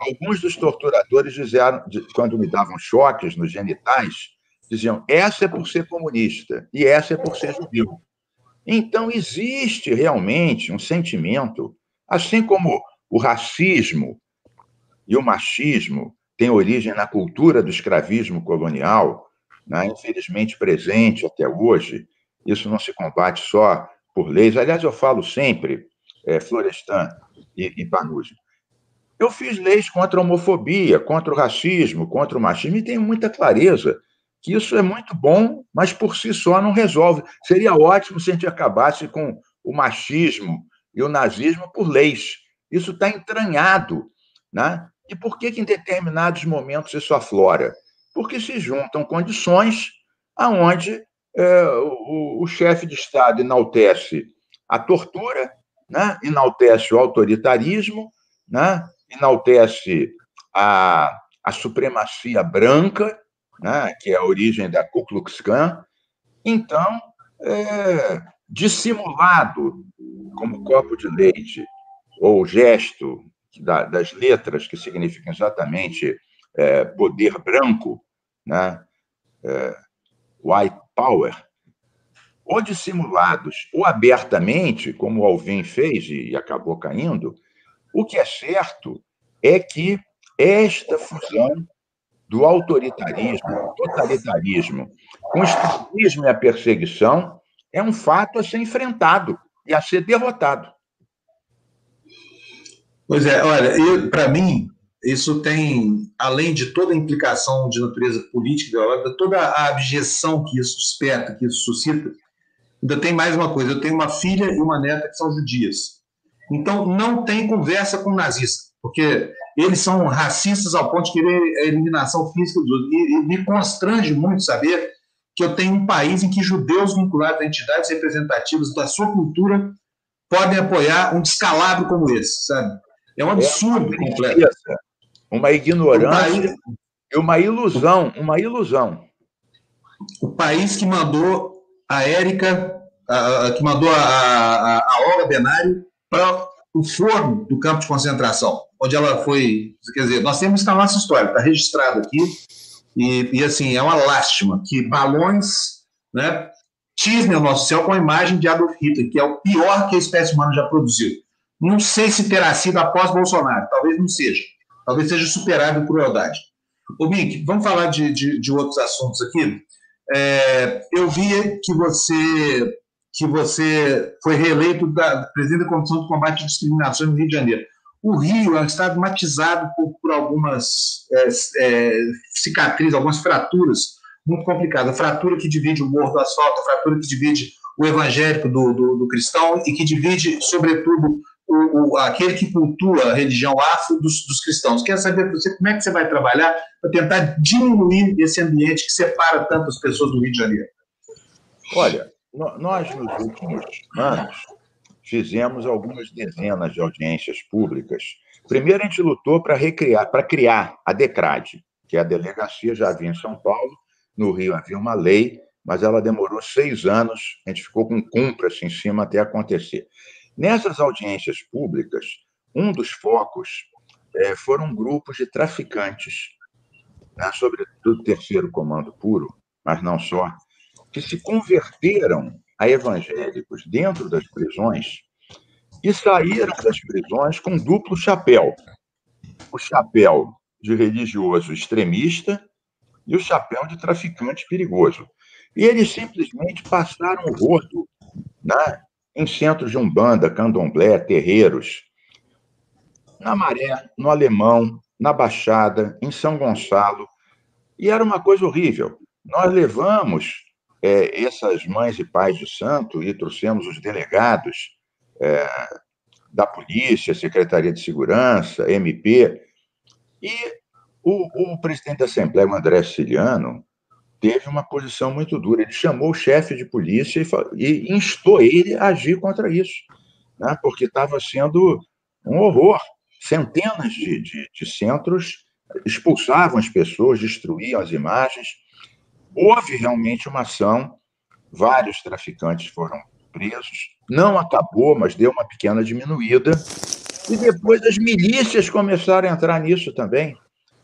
alguns dos torturadores diziam, quando me davam choques nos genitais, diziam: essa é por ser comunista e essa é por ser judeu. Então, existe realmente um sentimento, assim como o racismo e o machismo têm origem na cultura do escravismo colonial, né, infelizmente presente até hoje, isso não se combate só por leis. Aliás, eu falo sempre, é, Florestan e, e eu fiz leis contra a homofobia, contra o racismo, contra o machismo, e tenho muita clareza que isso é muito bom, mas por si só não resolve. Seria ótimo se a gente acabasse com o machismo e o nazismo por leis. Isso está entranhado. Né? E por que, que em determinados momentos isso aflora? Porque se juntam condições aonde é, o, o chefe de Estado enaltece a tortura, né? enaltece o autoritarismo, né? enaltece a, a supremacia branca, né? que é a origem da Ku Klux Klan. Então, é, dissimulado como copo de leite, ou gesto da, das letras, que significam exatamente é, poder branco, né? É, white power, ou dissimulados, ou abertamente, como o Alvin fez e acabou caindo, o que é certo é que esta fusão do autoritarismo, totalitarismo, com o extremismo e a perseguição é um fato a ser enfrentado e a ser derrotado. Pois é, olha, para mim, isso tem, além de toda a implicação de natureza política, toda a abjeção que isso desperta, que isso suscita, ainda tem mais uma coisa: eu tenho uma filha e uma neta que são judias. Então, não tem conversa com nazista, porque eles são racistas ao ponto de querer a eliminação física dos outros. E, e me constrange muito saber que eu tenho um país em que judeus vinculados a entidades representativas da sua cultura podem apoiar um descalabro como esse, sabe? É um absurdo é uma completo. Uma ignorância e uma ilusão, uma ilusão. O país que mandou a Érica, que mandou a, a, a Olga Benário para o forno do campo de concentração, onde ela foi. Quer dizer, nós temos na nossa história, está registrado aqui. E, e, assim, é uma lástima que balões né, tisnem o nosso céu com a imagem de Adolf Hitler, que é o pior que a espécie humana já produziu. Não sei se terá sido após Bolsonaro, talvez não seja. Talvez seja superado em crueldade. Ô, Mick, vamos falar de, de, de outros assuntos aqui. É, eu vi que você que você foi reeleito da presidente da Comissão de Combate à Discriminação no Rio de Janeiro. O Rio é um estado matizado por, por algumas é, é, cicatrizes, algumas fraturas muito complicadas. A fratura que divide o morro do asfalto, a fratura que divide o evangélico do, do, do cristão e que divide, sobretudo, o, o, aquele que cultua a religião afro dos, dos cristãos. Quero saber você como é que você vai trabalhar para tentar diminuir esse ambiente que separa tantas pessoas do Rio de Janeiro. Olha, nós, nos últimos anos, fizemos algumas dezenas de audiências públicas. Primeiro, a gente lutou para recriar, para criar a DECRAD, que é a delegacia já havia em São Paulo, no Rio havia uma lei, mas ela demorou seis anos, a gente ficou com cumpras em cima até acontecer. Nessas audiências públicas, um dos focos é, foram grupos de traficantes, né, sobretudo terceiro comando puro, mas não só, que se converteram a evangélicos dentro das prisões e saíram das prisões com duplo chapéu. O chapéu de religioso extremista e o chapéu de traficante perigoso. E eles simplesmente passaram o rodo né, em centros de umbanda, candomblé, terreiros, na Maré, no Alemão, na Baixada, em São Gonçalo, e era uma coisa horrível. Nós levamos é, essas mães e pais de santo e trouxemos os delegados é, da polícia, Secretaria de Segurança, MP, e o, o presidente da Assembleia, o André Siciliano, teve uma posição muito dura. Ele chamou o chefe de polícia e, e instou ele a agir contra isso, né? porque estava sendo um horror. Centenas de, de, de centros expulsavam as pessoas, destruíam as imagens. Houve realmente uma ação, vários traficantes foram presos. Não acabou, mas deu uma pequena diminuída. E depois as milícias começaram a entrar nisso também.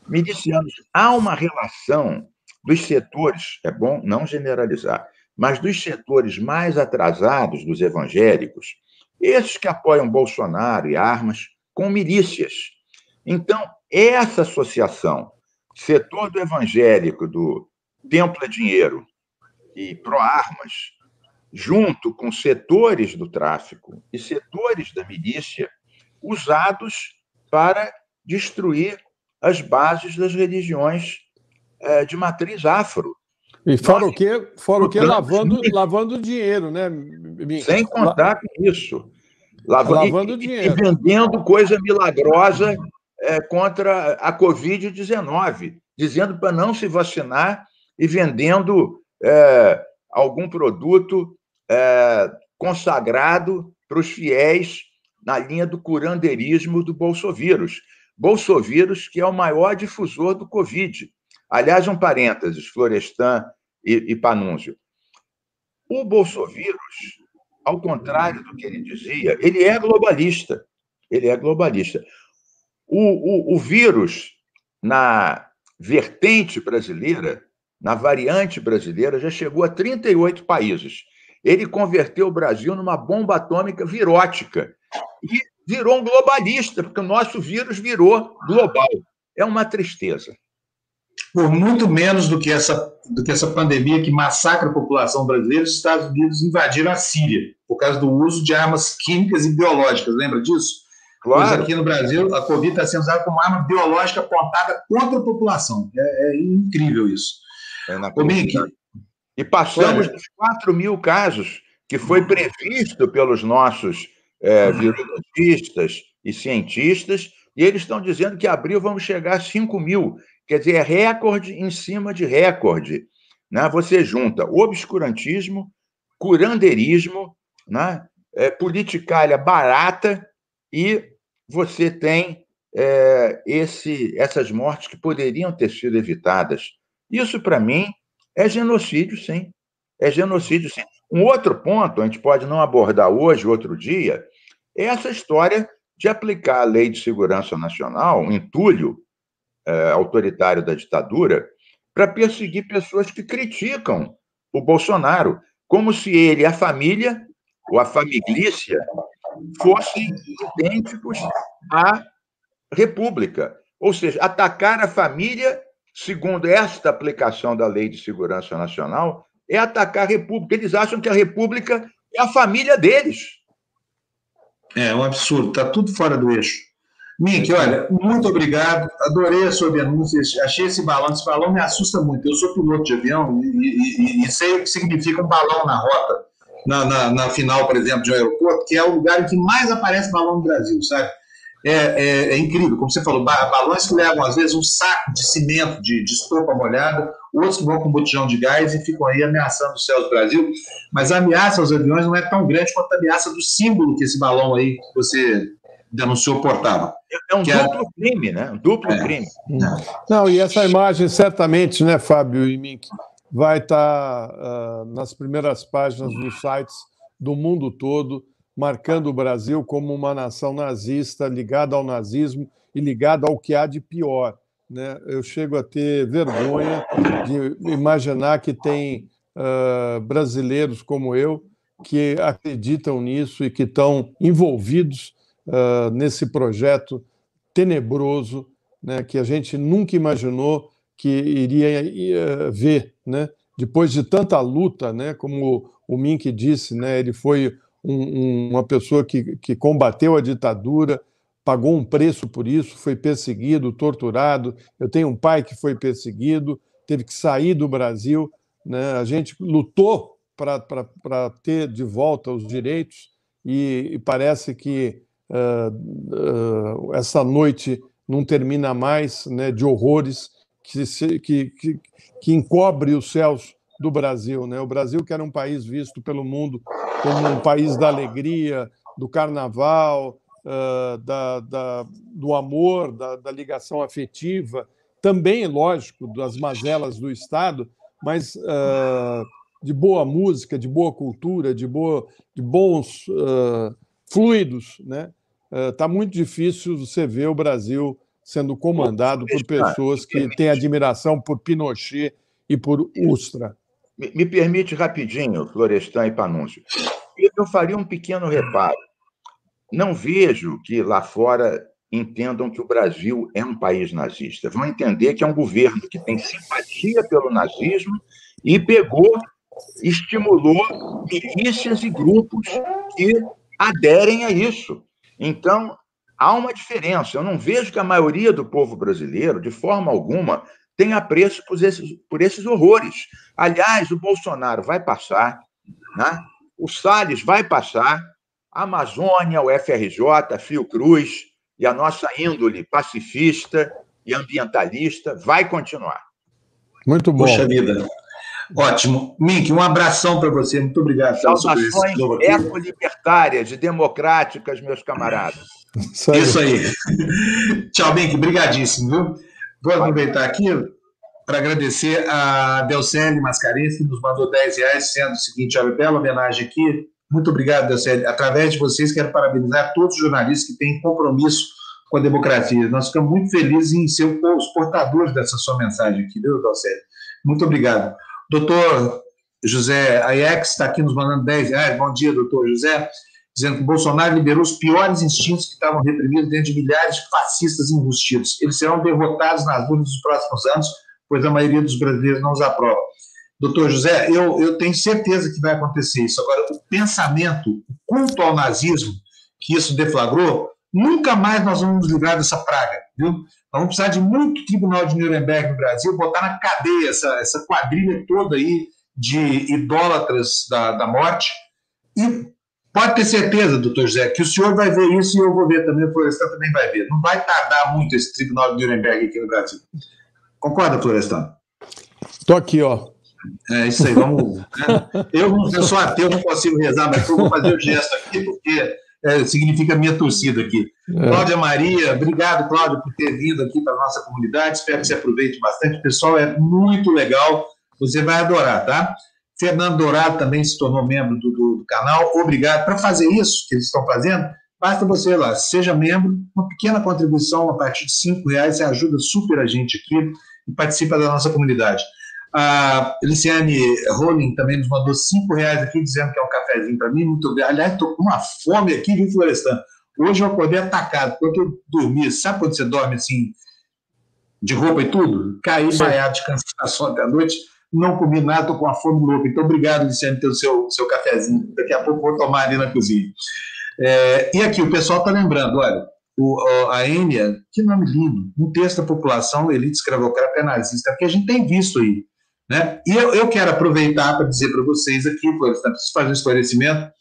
Milicianos. Há uma relação dos setores, é bom não generalizar, mas dos setores mais atrasados dos evangélicos, esses que apoiam Bolsonaro e armas, com milícias. Então, essa associação, setor do evangélico, do Templo é Dinheiro e Pro-Armas, junto com setores do tráfico e setores da milícia, usados para destruir as bases das religiões é, de matriz afro. E fora o que, fora o que lavando, lavando dinheiro, né? Sem contar com isso. Lavando, lavando e, dinheiro. E vendendo coisa milagrosa é, contra a Covid-19, dizendo para não se vacinar e vendendo é, algum produto é, consagrado para os fiéis na linha do curandeirismo do bolsovírus. Bolsovírus, que é o maior difusor do Covid. Aliás, um parênteses, Florestan e, e Panúncio. O bolsovírus, ao contrário do que ele dizia, ele é globalista. Ele é globalista. O, o, o vírus, na vertente brasileira, na variante brasileira, já chegou a 38 países. Ele converteu o Brasil numa bomba atômica virótica e virou um globalista, porque o nosso vírus virou global. É uma tristeza. Por muito menos do que essa, do que essa pandemia que massacra a população brasileira, os Estados Unidos invadiram a Síria por causa do uso de armas químicas e biológicas. Lembra disso? Claro. Pois aqui no Brasil, a Covid está sendo usada como arma biológica apontada contra a população. É, é incrível isso. É e passamos dos 4 mil casos que foi previsto pelos nossos é, virologistas e cientistas, e eles estão dizendo que abril vamos chegar a 5 mil. Quer dizer, é recorde em cima de recorde. Né? Você junta obscurantismo, curandeirismo, né? é, politicalha barata e você tem é, esse, essas mortes que poderiam ter sido evitadas. Isso, para mim, é genocídio, sim. É genocídio, sim. Um outro ponto, a gente pode não abordar hoje, outro dia, é essa história de aplicar a Lei de Segurança Nacional, um entulho é, autoritário da ditadura, para perseguir pessoas que criticam o Bolsonaro, como se ele a família, ou a família, fossem idênticos à República. Ou seja, atacar a família, segundo esta aplicação da Lei de Segurança Nacional, é atacar a República. Eles acham que a República é a família deles. É um absurdo, está tudo fora do eixo. Mink, olha, muito obrigado, adorei a sua denúncia, achei esse balão, esse balão me assusta muito. Eu sou piloto de avião e, e, e sei o que significa um balão na rota na, na, na, final, por exemplo, de um aeroporto, que é o lugar em que mais aparece balão no Brasil, sabe? É, é, é, incrível. Como você falou, balões que levam, às vezes, um saco de cimento, de, de estopa molhada, outros que vão com botijão de gás e ficam aí ameaçando os céus do Brasil. Mas a ameaça aos aviões não é tão grande quanto a ameaça do símbolo que esse balão aí que você denunciou portava. É um que duplo é... crime, né? Um duplo é. crime. Não, e essa imagem, certamente, né, Fábio e Mink, vai estar uh, nas primeiras páginas dos sites do mundo todo marcando o Brasil como uma nação nazista, ligada ao nazismo e ligada ao que há de pior. Né? Eu chego a ter vergonha de imaginar que tem uh, brasileiros como eu que acreditam nisso e que estão envolvidos uh, nesse projeto tenebroso né, que a gente nunca imaginou que iria uh, ver. Né? Depois de tanta luta, né, como o Mink disse, né, ele foi um, uma pessoa que, que combateu a ditadura, pagou um preço por isso, foi perseguido, torturado. Eu tenho um pai que foi perseguido, teve que sair do Brasil. Né? A gente lutou para ter de volta os direitos e, e parece que uh, uh, essa noite não termina mais né, de horrores que, se, que, que, que encobre os céus do Brasil. Né? O Brasil, que era um país visto pelo mundo como um país da alegria, do carnaval, uh, da, da, do amor, da, da, ligação afetiva, também, lógico, das mazelas do Estado, mas uh, de boa música, de boa cultura, de, boa, de bons uh, fluidos. Está né? Tá muito difícil você ver o Brasil sendo comandado por pessoas que têm admiração por Pinochet e por Ustra. Me, permite rapidinho, Florestan e Panúncio. Eu faria um pequeno reparo. Não vejo que lá fora entendam que o Brasil é um país nazista. Vão entender que é um governo que tem simpatia pelo nazismo e pegou, estimulou milícias e grupos que aderem a isso. Então, há uma diferença. Eu não vejo que a maioria do povo brasileiro, de forma alguma, tem apreço por esses, por esses horrores. Aliás, o Bolsonaro vai passar, né? o Salles vai passar, a Amazônia, o FRJ, a Fiocruz e a nossa índole pacifista e ambientalista vai continuar. Muito bom. Puxa vida. Ótimo. Mink, um abração para você. Muito obrigado. Saudações eco-libertárias e democráticas, meus camaradas. Isso aí. Isso aí. Tchau, Mink. Obrigadíssimo, viu? Vou aproveitar aqui para agradecer a Delcene Mascarenhas, que nos mandou 10 reais, sendo o seguinte, olha, bela homenagem aqui. Muito obrigado, Delcene. Através de vocês, quero parabenizar todos os jornalistas que têm compromisso com a democracia. Nós ficamos muito felizes em ser os portadores dessa sua mensagem aqui, viu, Delcene? Muito obrigado. Doutor José Aiex está aqui nos mandando 10 reais. Bom dia, doutor José dizendo que Bolsonaro liberou os piores instintos que estavam reprimidos dentro de milhares de fascistas enrustidos. Eles serão derrotados nas urnas nos próximos anos, pois a maioria dos brasileiros não os aprova. Doutor José, eu, eu tenho certeza que vai acontecer isso. Agora, o pensamento, o culto ao nazismo que isso deflagrou, nunca mais nós vamos nos livrar dessa praga, viu? Vamos precisar de muito tribunal de Nuremberg no Brasil, botar na cadeia essa, essa quadrilha toda aí de idólatras da, da morte e Pode ter certeza, doutor José, que o senhor vai ver isso e eu vou ver também, o Florestan também vai ver. Não vai tardar muito esse tribunal de Nuremberg aqui no Brasil. Concorda, Florestan? Estou aqui, ó. É isso aí, vamos. Né? Eu, eu sou ateu, não consigo rezar, mas eu vou fazer o gesto aqui, porque é, significa minha torcida aqui. É. Cláudia Maria, obrigado, Cláudia, por ter vindo aqui para a nossa comunidade. Espero que você aproveite bastante. O pessoal é muito legal, você vai adorar, tá? Fernando Dourado também se tornou membro do, do, do canal. Obrigado. Para fazer isso que eles estão fazendo, basta você lá, seja membro, uma pequena contribuição a partir de cinco reais, você ajuda super a gente aqui e participa da nossa comunidade. A Liciane Rowling também nos mandou cinco reais aqui, dizendo que é um cafezinho para mim. Muito obrigado. Aliás, estou com uma fome aqui, viu, Florestan? Hoje eu acordei atacado. Quando eu dormi, sabe quando você dorme assim, de roupa e tudo? Caí baiado de cansaço ontem à noite não comi nada, estou com uma fome louca. Então, obrigado, Luciano, pelo seu, seu cafezinho. Daqui a pouco vou tomar ali na cozinha. É, e aqui, o pessoal está lembrando, olha, o, a Enia, que nome lindo, um texto da população, elite escravocrata é nazista, porque a gente tem visto aí. Né? E eu, eu quero aproveitar para dizer para vocês aqui, preciso fazer um esclarecimento,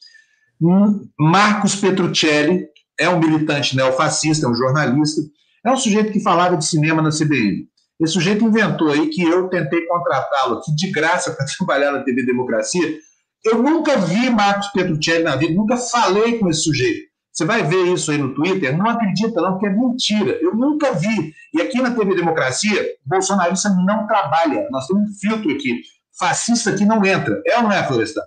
um Marcos Petruccelli, é um militante neofascista, é um jornalista, é um sujeito que falava de cinema na CBN. Esse sujeito inventou aí que eu tentei contratá-lo aqui de graça para trabalhar na TV Democracia. Eu nunca vi Marcos Petruccelli na vida, nunca falei com esse sujeito. Você vai ver isso aí no Twitter, não acredita não, porque é mentira. Eu nunca vi. E aqui na TV Democracia, bolsonarista não trabalha. Nós temos um filtro aqui. Fascista aqui não entra. É ou não é, Florestan?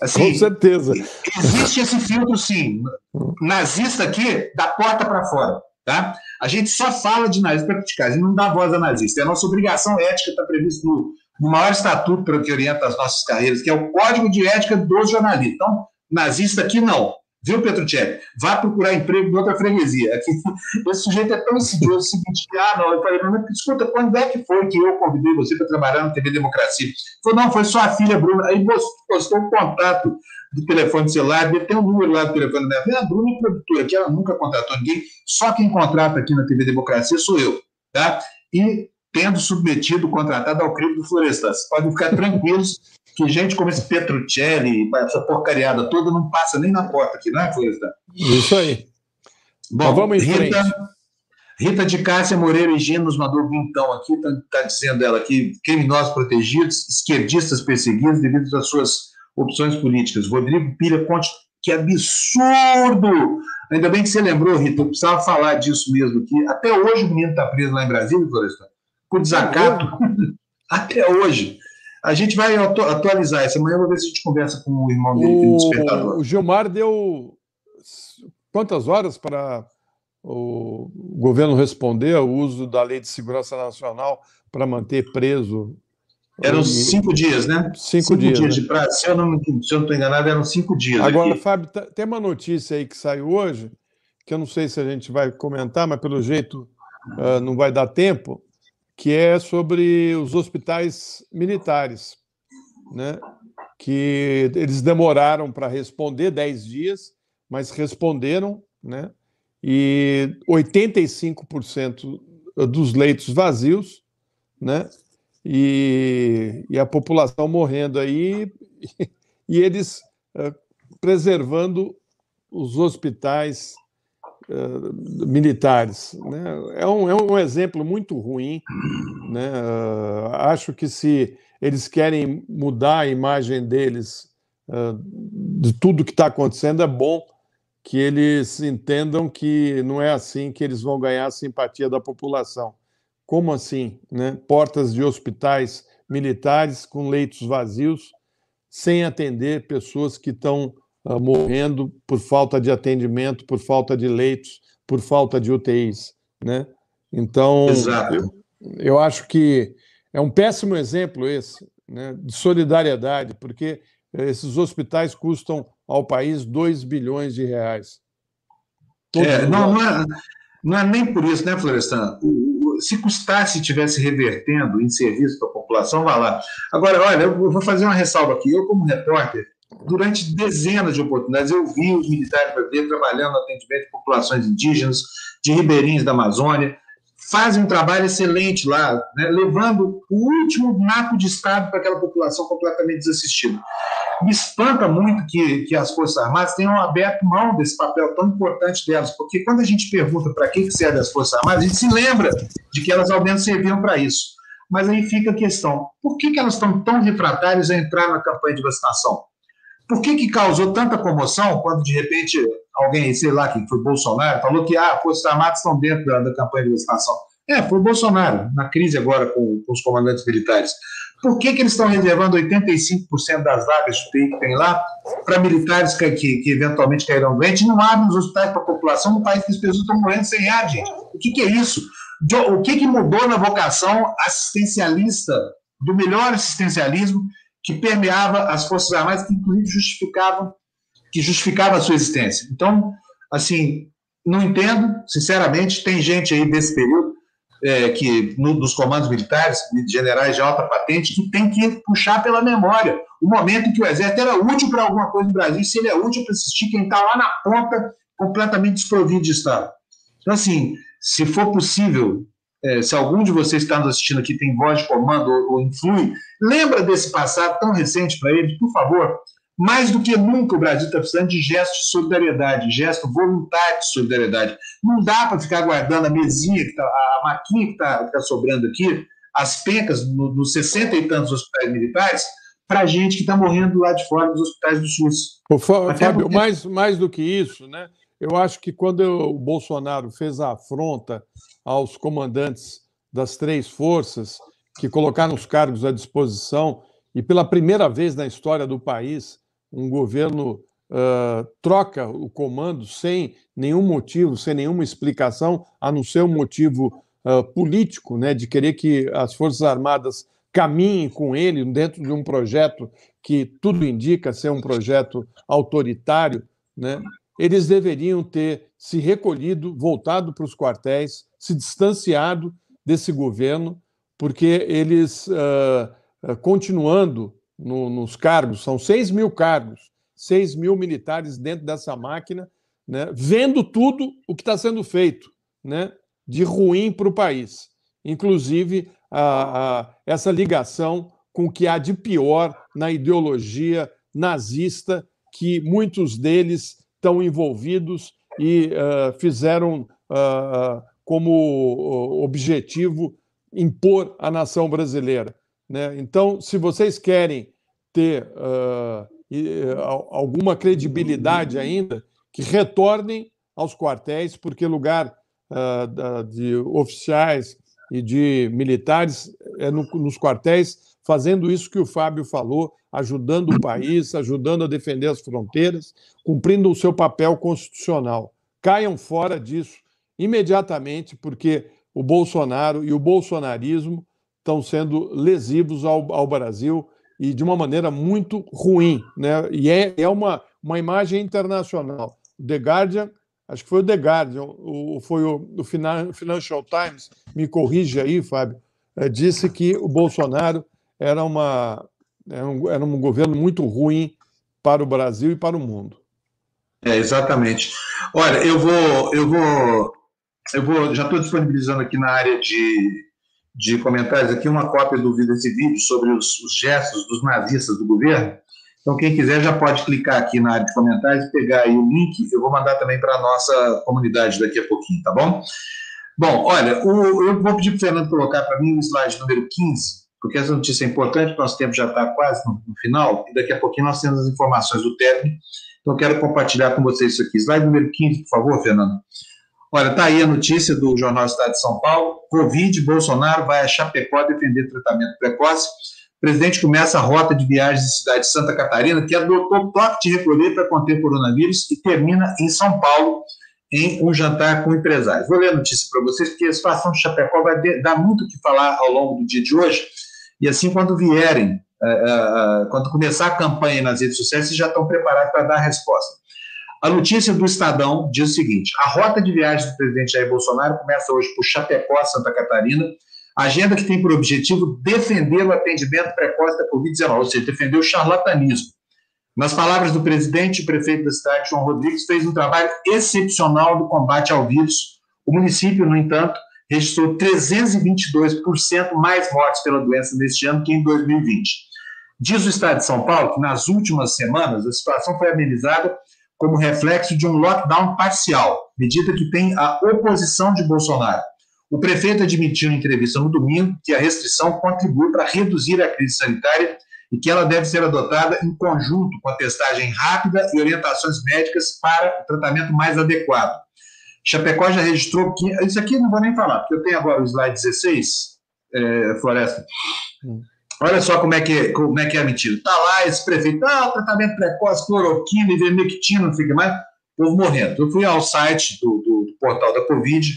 Assim, Com certeza. Existe esse filtro, sim. Nazista aqui, da porta para fora. Tá? A gente só fala de nazista para criticar, a gente não dá voz a nazista. É a nossa obrigação ética está prevista no, no maior estatuto para que orienta as nossas carreiras, que é o Código de Ética dos Jornalistas. Então, nazista aqui não. Viu, Petruccelli? Vá procurar emprego em outra freguesia. Esse sujeito é tão insidioso, o seguinte, ah, não, eu falei, mas escuta, quando é que foi que eu convidei você para trabalhar na TV Democracia? Ele falou, não, foi sua filha, Bruna. Aí postou um contato do telefone celular, tem um número lá do telefone dela. A Bruna é produtora, que ela nunca contratou ninguém, só quem contrata aqui na TV Democracia sou eu, tá? E tendo submetido, contratado ao crime do Florestan. Vocês podem ficar tranquilos que gente como esse Petruccelli, essa porcariada toda, não passa nem na porta aqui, não é, Florestan? Isso aí. Bom, então vamos em frente. Rita, Rita de Cássia Moreira e Gino nos mandou então aqui, está tá dizendo ela aqui, criminosos protegidos, esquerdistas perseguidos devido às suas opções políticas. Rodrigo Pilha, conte que absurdo! Ainda bem que você lembrou, Rita, eu precisava falar disso mesmo aqui. Até hoje o menino está preso lá em Brasília, Florestan, por desacato. Até hoje. A gente vai atualizar essa manhã, vou ver se a gente conversa com o irmão dele no despertador. O Gilmar deu quantas horas para o governo responder ao uso da Lei de Segurança Nacional para manter preso? Eram cinco dias, né? Cinco, cinco dias. dias né? de prazo. Se eu não estou enganado, eram cinco dias. Agora, aqui. Fábio, tem uma notícia aí que saiu hoje, que eu não sei se a gente vai comentar, mas pelo jeito uh, não vai dar tempo que é sobre os hospitais militares, né? que eles demoraram para responder 10 dias, mas responderam, né? e 85% dos leitos vazios, né? E, e, a população morrendo aí, e eles uh, preservando os hospitais uh, militares. Né? É, um, é um exemplo muito ruim. Né? Uh, acho que se eles querem mudar a imagem deles de tudo que está acontecendo, é bom que eles entendam que não é assim que eles vão ganhar a simpatia da população. Como assim? Né? Portas de hospitais militares com leitos vazios, sem atender pessoas que estão uh, morrendo por falta de atendimento, por falta de leitos, por falta de UTIs, né? Então, eu, eu, acho que é um péssimo exemplo esse, né, de solidariedade, porque esses hospitais custam ao país 2 bilhões de reais. É, não, não, é, não é nem por isso, né, Florestan? Se custasse estivesse revertendo em serviço para a população, vá lá. Agora, olha, eu vou fazer uma ressalva aqui. Eu, como repórter, durante dezenas de oportunidades, eu vi os militares brasileiros trabalhando no atendimento de populações indígenas, de ribeirinhos da Amazônia, fazem um trabalho excelente lá, né, levando o último naco de Estado para aquela população completamente desassistida. Me espanta muito que, que as Forças Armadas tenham aberto mão desse papel tão importante delas, porque quando a gente pergunta para que serve as Forças Armadas, a gente se lembra de que elas ao menos serviam para isso. Mas aí fica a questão: por que, que elas estão tão refratárias a entrar na campanha de vacinação? Por que, que causou tanta comoção quando, de repente, alguém, sei lá, que foi Bolsonaro, falou que ah, Forças Armadas estão dentro da, da campanha de vacinação? É, foi Bolsonaro, na crise agora com, com os comandantes militares. Por que, que eles estão reservando 85% das vagas de UTI que tem lá para militares que, que, que, eventualmente cairão doentes? Não abrem os hospitais para a população no país que as pessoas estão morrendo sem ar, gente. O que, que é isso? O que, que mudou na vocação assistencialista, do melhor assistencialismo, que permeava as Forças Armadas, que inclusive justificavam, que justificava a sua existência. Então, assim, não entendo, sinceramente, tem gente aí desse período é, que no, nos comandos militares, generais de alta patente, que tem que puxar pela memória o momento em que o exército era útil para alguma coisa no Brasil, se ele é útil para assistir quem está lá na ponta, completamente desprovido de Estado. Então, assim, se for possível é, se algum de vocês está nos assistindo aqui tem voz de comando ou, ou influi, lembra desse passado tão recente para eles, por favor, Mais do que nunca, o Brasil está precisando de gesto de solidariedade, gesto voluntário de solidariedade. Não dá para ficar guardando a mesinha, tá, a maquinha que está tá sobrando aqui, as pencas no, nos 60 e tantos hospitais militares, para gente que está morrendo lá de fora dos hospitais do SUS. Ô, Fábio, porque... mais, mais do que isso, né? eu acho que quando o Bolsonaro fez a afronta aos comandantes das três forças, que colocaram os cargos à disposição, e pela primeira vez na história do país, um governo uh, troca o comando sem nenhum motivo, sem nenhuma explicação, a não ser um motivo uh, político, né, de querer que as Forças Armadas caminhem com ele dentro de um projeto que tudo indica ser um projeto autoritário, né, eles deveriam ter se recolhido, voltado para os quartéis, se distanciado desse governo, porque eles, uh, continuando no, nos cargos, são 6 mil cargos, 6 mil militares dentro dessa máquina, né, vendo tudo o que está sendo feito né, de ruim para o país, inclusive a, a, essa ligação com o que há de pior na ideologia nazista, que muitos deles estão envolvidos e uh, fizeram uh, como objetivo impor a nação brasileira. Né? Então, se vocês querem ter uh, alguma credibilidade ainda, que retornem aos quartéis, porque lugar uh, de oficiais e de militares é no, nos quartéis, fazendo isso que o Fábio falou, ajudando o país, ajudando a defender as fronteiras, cumprindo o seu papel constitucional. Caiam fora disso imediatamente, porque o Bolsonaro e o bolsonarismo estão sendo lesivos ao, ao Brasil e de uma maneira muito ruim. Né? E é, é uma, uma imagem internacional. The Guardian, acho que foi o The Guardian, o, foi o, o Financial Times, me corrige aí, Fábio, é, disse que o Bolsonaro era, uma, era, um, era um governo muito ruim para o Brasil e para o mundo. É, exatamente. Olha, eu vou, eu vou, eu vou, já estou disponibilizando aqui na área de de comentários aqui uma cópia do desse vídeo sobre os, os, gestos dos nazistas do governo. Então, quem quiser já pode clicar aqui na área de comentários pegar aí o link. Eu vou mandar também para a nossa comunidade daqui a pouquinho, tá bom? Bom, olha, o, eu vou pedir para o Fernando colocar para mim o slide número 15, porque essa notícia é importante, nosso tempo já está quase no, no, final, e daqui a pouquinho nós temos as informações do término. Então, eu quero compartilhar com vocês isso aqui. Slide número 15, por favor, Fernando. Olha, está aí a notícia do Jornal Estado de São Paulo. Covid, Bolsonaro vai a Chapecó defender tratamento precoce. O presidente começa a rota de viagens de cidade de Santa Catarina, que adotou toque de recolher para conter coronavírus e termina em São Paulo, em um jantar com empresários. Vou ler a notícia para vocês, porque a situação de Chapecó vai dar muito o que falar ao longo do dia de hoje. E assim, quando vierem, eh, eh, eh, quando começar a campanha nas redes sociais, vocês já estão preparados para dar a resposta. A notícia do Estadão diz o seguinte: a rota de viagem do presidente Jair Bolsonaro começa hoje por Chapecó, Santa Catarina, agenda que tem por objetivo defender o atendimento precoce da Covid-19, ou seja, defender o charlatanismo. Nas palavras do presidente e prefeito da cidade, João Rodrigues, fez um trabalho excepcional do combate ao vírus. O município, no entanto, registrou 322% mais mortes pela doença neste ano que em 2020. Diz o Estado de São Paulo que nas últimas semanas a situação foi amenizada como reflexo de um lockdown parcial, medida que tem a oposição de Bolsonaro. O prefeito admitiu em entrevista no domingo que a restrição contribui para reduzir a crise sanitária e que ela deve ser adotada em conjunto com a testagem rápida e orientações médicas para o tratamento mais adequado. Chapecó já registrou que. Isso aqui não vou nem falar, porque eu tenho agora o slide 16, é, Floresta. Hum. Olha só como é que, como é, que é mentira. Está lá esse prefeito, ah, tratamento precoce, cloroquina, ivermectina, não que mais, o povo morrendo. Eu fui ao site do, do, do, portal da Covid,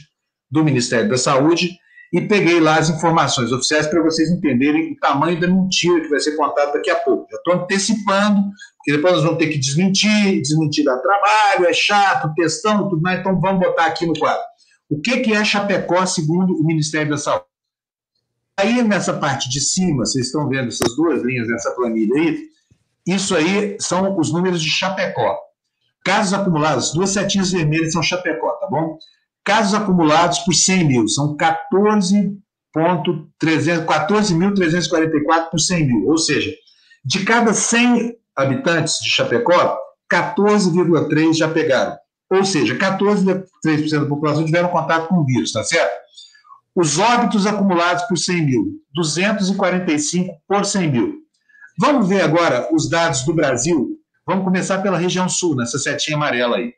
do Ministério da Saúde, e peguei lá as informações oficiais para vocês entenderem o tamanho da mentira que vai ser contada daqui a pouco. Já estou antecipando, porque depois nós vamos ter que desmentir, desmentir dá trabalho, é chato, testando, tudo mais, então vamos botar aqui no quadro. O que, que é Chapecó, segundo o Ministério da Saúde? Aí, nessa parte de cima, vocês estão vendo essas duas linhas nessa planilha aí, isso aí são os números de Chapecó. Casos acumulados, duas setinhas vermelhas são Chapecó, tá bom? Casos acumulados por 100 mil, são 14.344 14 por 100 mil, ou seja, de cada 100 uh, habitantes de Chapecó, 14,3 já pegaram. Ou seja, 14,3% da população tiveram contato com o vírus, tá certo? Os óbitos acumulados por 100 mil, 245 por 100 mil. Vamos ver agora os dados do Brasil. Vamos começar pela região sul, nessa setinha amarela aí.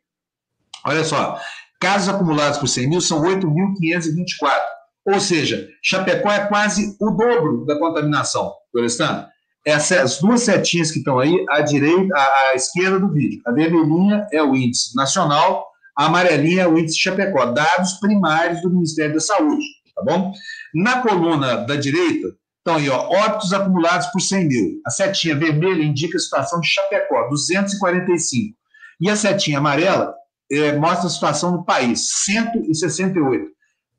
Olha só, casos acumulados por 100 mil são 8.524. Ou seja, Chapecó é quase o dobro da contaminação, Florestan. Essas duas setinhas que estão aí, à direita, à, à esquerda do vídeo. A vermelhinha é o índice nacional, a amarelinha é o índice Chapecó, dados primários do Ministério da Saúde, tá bom? Na coluna da direita, estão aí, ó, óbitos acumulados por 100 mil. A setinha vermelha indica a situação de Chapecó, 245. E a setinha amarela é, mostra a situação do país, 168.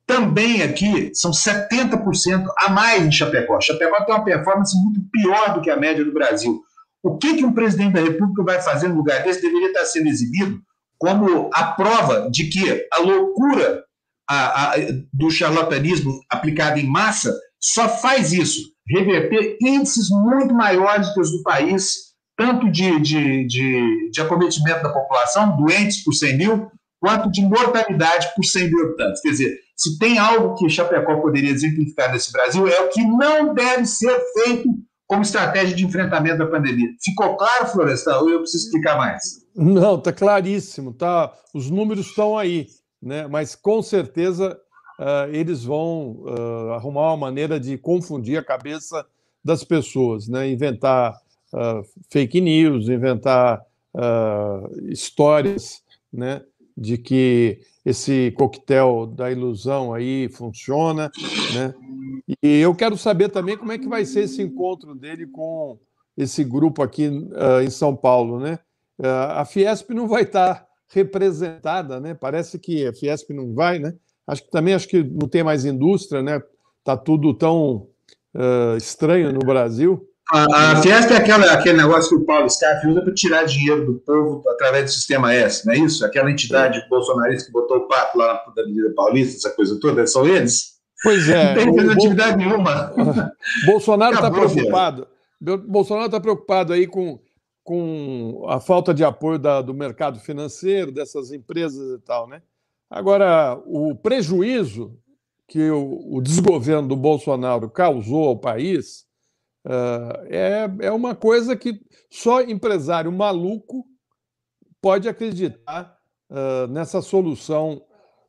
Também aqui são 70% a mais em Chapecó. Chapecó tem uma performance muito pior do que a média do Brasil. O que, que um presidente da República vai fazer no lugar desse deveria estar sendo exibido como a prova de que a loucura a, a, do charlatanismo aplicado em massa só faz isso, reverter índices muito maiores que os do país, tanto de, de, de, de acometimento da população, doentes por 100 mil, quanto de mortalidade por 100 mil habitantes. Quer dizer, se tem algo que Chapecó poderia exemplificar nesse Brasil, é o que não deve ser feito como estratégia de enfrentamento da pandemia. Ficou claro, Florestal, ou eu preciso explicar mais? Não, está claríssimo, tá? Os números estão aí, né? Mas com certeza uh, eles vão uh, arrumar uma maneira de confundir a cabeça das pessoas, né? Inventar uh, fake news, inventar histórias, né? De que esse coquetel da ilusão aí funciona, né? E eu quero saber também como é que vai ser esse encontro dele com esse grupo aqui em São Paulo, né? A Fiesp não vai estar representada, né? Parece que a Fiesp não vai, né? Acho que também acho que não tem mais indústria, né? Tá tudo tão uh, estranho no Brasil. A, a Fiesp é aquela, aquele negócio que o Paulo Scaff usa para tirar dinheiro do povo através do sistema S, não é isso? Aquela entidade é. bolsonarista que botou o pato lá na Avenida Paulista, essa coisa toda, são eles? Pois é. Não tem atividade nenhuma. Bolsonaro está preocupado. Bolsonaro está preocupado aí com, com a falta de apoio da, do mercado financeiro, dessas empresas e tal, né? Agora, o prejuízo que o, o desgoverno do Bolsonaro causou ao país Uh, é, é uma coisa que só empresário maluco pode acreditar uh, nessa solução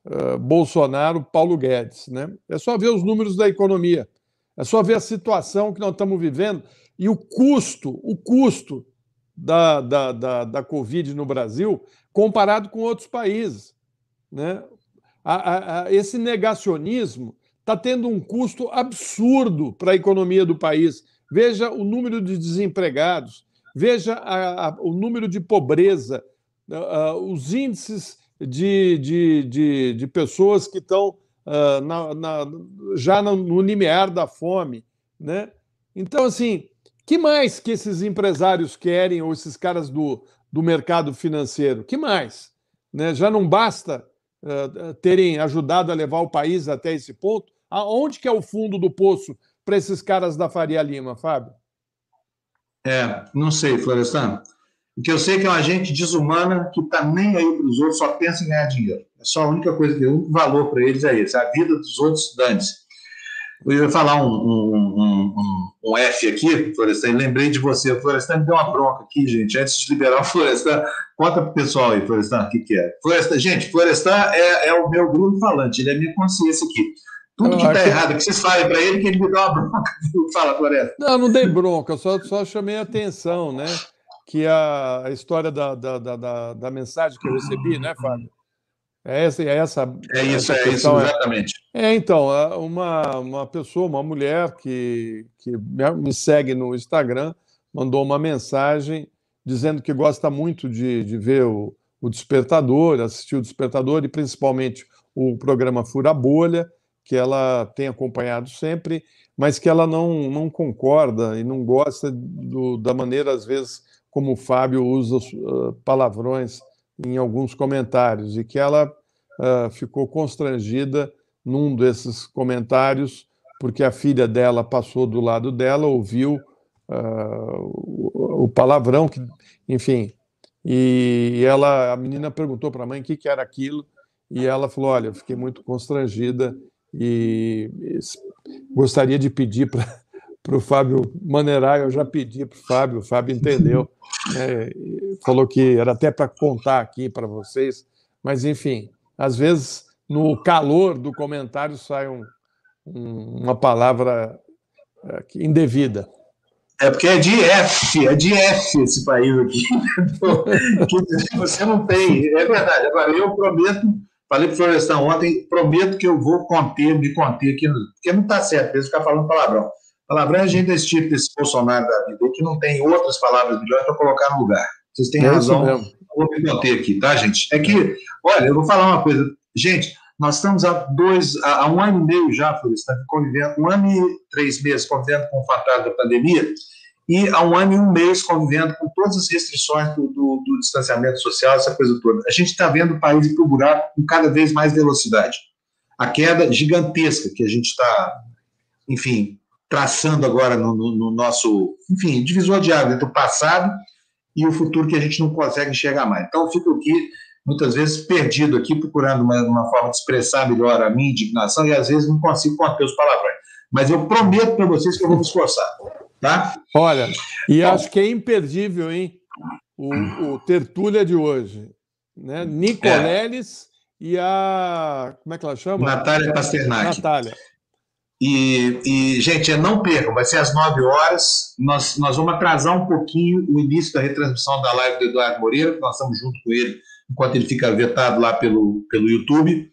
uh, Bolsonaro-Paulo Guedes. Né? É só ver os números da economia, é só ver a situação que nós estamos vivendo e o custo, o custo da, da, da, da Covid no Brasil comparado com outros países. Né? A, a, a, esse negacionismo está tendo um custo absurdo para a economia do país veja o número de desempregados, veja o número de pobreza, os índices de, de, de, de, pessoas que estão uh, na, na, já no limiar da fome. Né? Então, assim, que mais que esses empresários querem, ou esses caras do, do mercado financeiro? que mais? Né? Já não basta uh, terem ajudado a levar o país até esse ponto? Aonde que é o fundo do poço para esses caras da Faria Lima, Fábio? É, não sei, Florestan. O que eu sei é que é uma gente desumana que está nem aí para os outros, só pensa em ganhar dinheiro. É só a única coisa que um valor para eles é esse. A vida dos outros, dane-se. Eu ia falar um, um, um, um F aqui, Florestan, lembrei de você. Florestan me deu uma bronca aqui, gente. Antes de liberar o Florestan, conta para o pessoal aí, Florestan, o que, que é. Florestan, gente, Florestan é, é o meu grupo falante, ele é a minha consciência aqui. Tudo que está errado, que vocês falem para ele, que ele me dá uma bronca. Fala, Floresta. Não, não dei bronca, só, só chamei a atenção, né? Que a, a história da, da, da, da, mensagem que eu recebi, né, Fábio? É essa, é essa. É isso, essa é isso, exatamente. É, é, então, uma, uma pessoa, uma mulher que, que me segue no Instagram, mandou uma mensagem dizendo que gosta muito de, de ver o, o Despertador, assistir o Despertador e principalmente o programa Fura Bolha que ela tem acompanhado sempre, mas que ela não, não concorda e não gosta do, da maneira, às vezes, como o Fábio usa uh, palavrões em alguns comentários, e que ela uh, ficou constrangida num desses comentários, porque a filha dela passou do lado dela, ouviu uh, o, palavrão, que, enfim. E ela, a menina perguntou para a mãe o que, que era aquilo, e ela falou: Olha, fiquei muito constrangida e, e gostaria de pedir para o Fábio maneirar. Eu já pedi para o Fábio, o Fábio entendeu, né, falou que era até para contar aqui para vocês, mas enfim, às vezes no calor do comentário sai um, um, uma palavra é, indevida. É porque é de F, é de F esse país aqui. que você não tem. É verdade. Agora, eu prometo, falei para o Florestão ontem, prometo que eu vou conter, me conter aqui, porque não está certo, eles ficar falando palavrão. Palavrão é gente desse tipo, desse Bolsonaro da vida, que não tem outras palavras melhores para colocar no lugar. Vocês têm é razão. Vou me conter aqui, tá, gente? É que, olha, eu vou falar uma coisa. Gente, nós estamos há dois, há um ano e meio já, Floresta, convivendo, um ano e três meses convivendo com o fantasma da pandemia, e há um ano e um mês convivendo com todas as restrições do, do, do distanciamento social, essa coisa toda. A gente está vendo o país ir para o buraco com cada vez mais velocidade. A queda gigantesca que a gente está, enfim, traçando agora no, no, no, nosso, enfim, divisor de água entre o passado e o futuro que a gente não consegue enxergar mais. Então, eu fico aqui muitas vezes perdido aqui, procurando uma, uma, forma de expressar melhor a minha indignação e às vezes não consigo conter os palavrões. Mas eu prometo para vocês que eu vou me esforçar, tá? Olha, e acho que é imperdível, hein? O, o Tertúlia de hoje, né? Nicoleles é. e a. Como é que ela chama? Natália Pasternak. Natália. E, e, gente, não percam, vai ser às 9 horas. Nós, nós vamos atrasar um pouquinho o início da retransmissão da live do Eduardo Moreira, nós estamos junto com ele enquanto ele fica vetado lá pelo, pelo YouTube,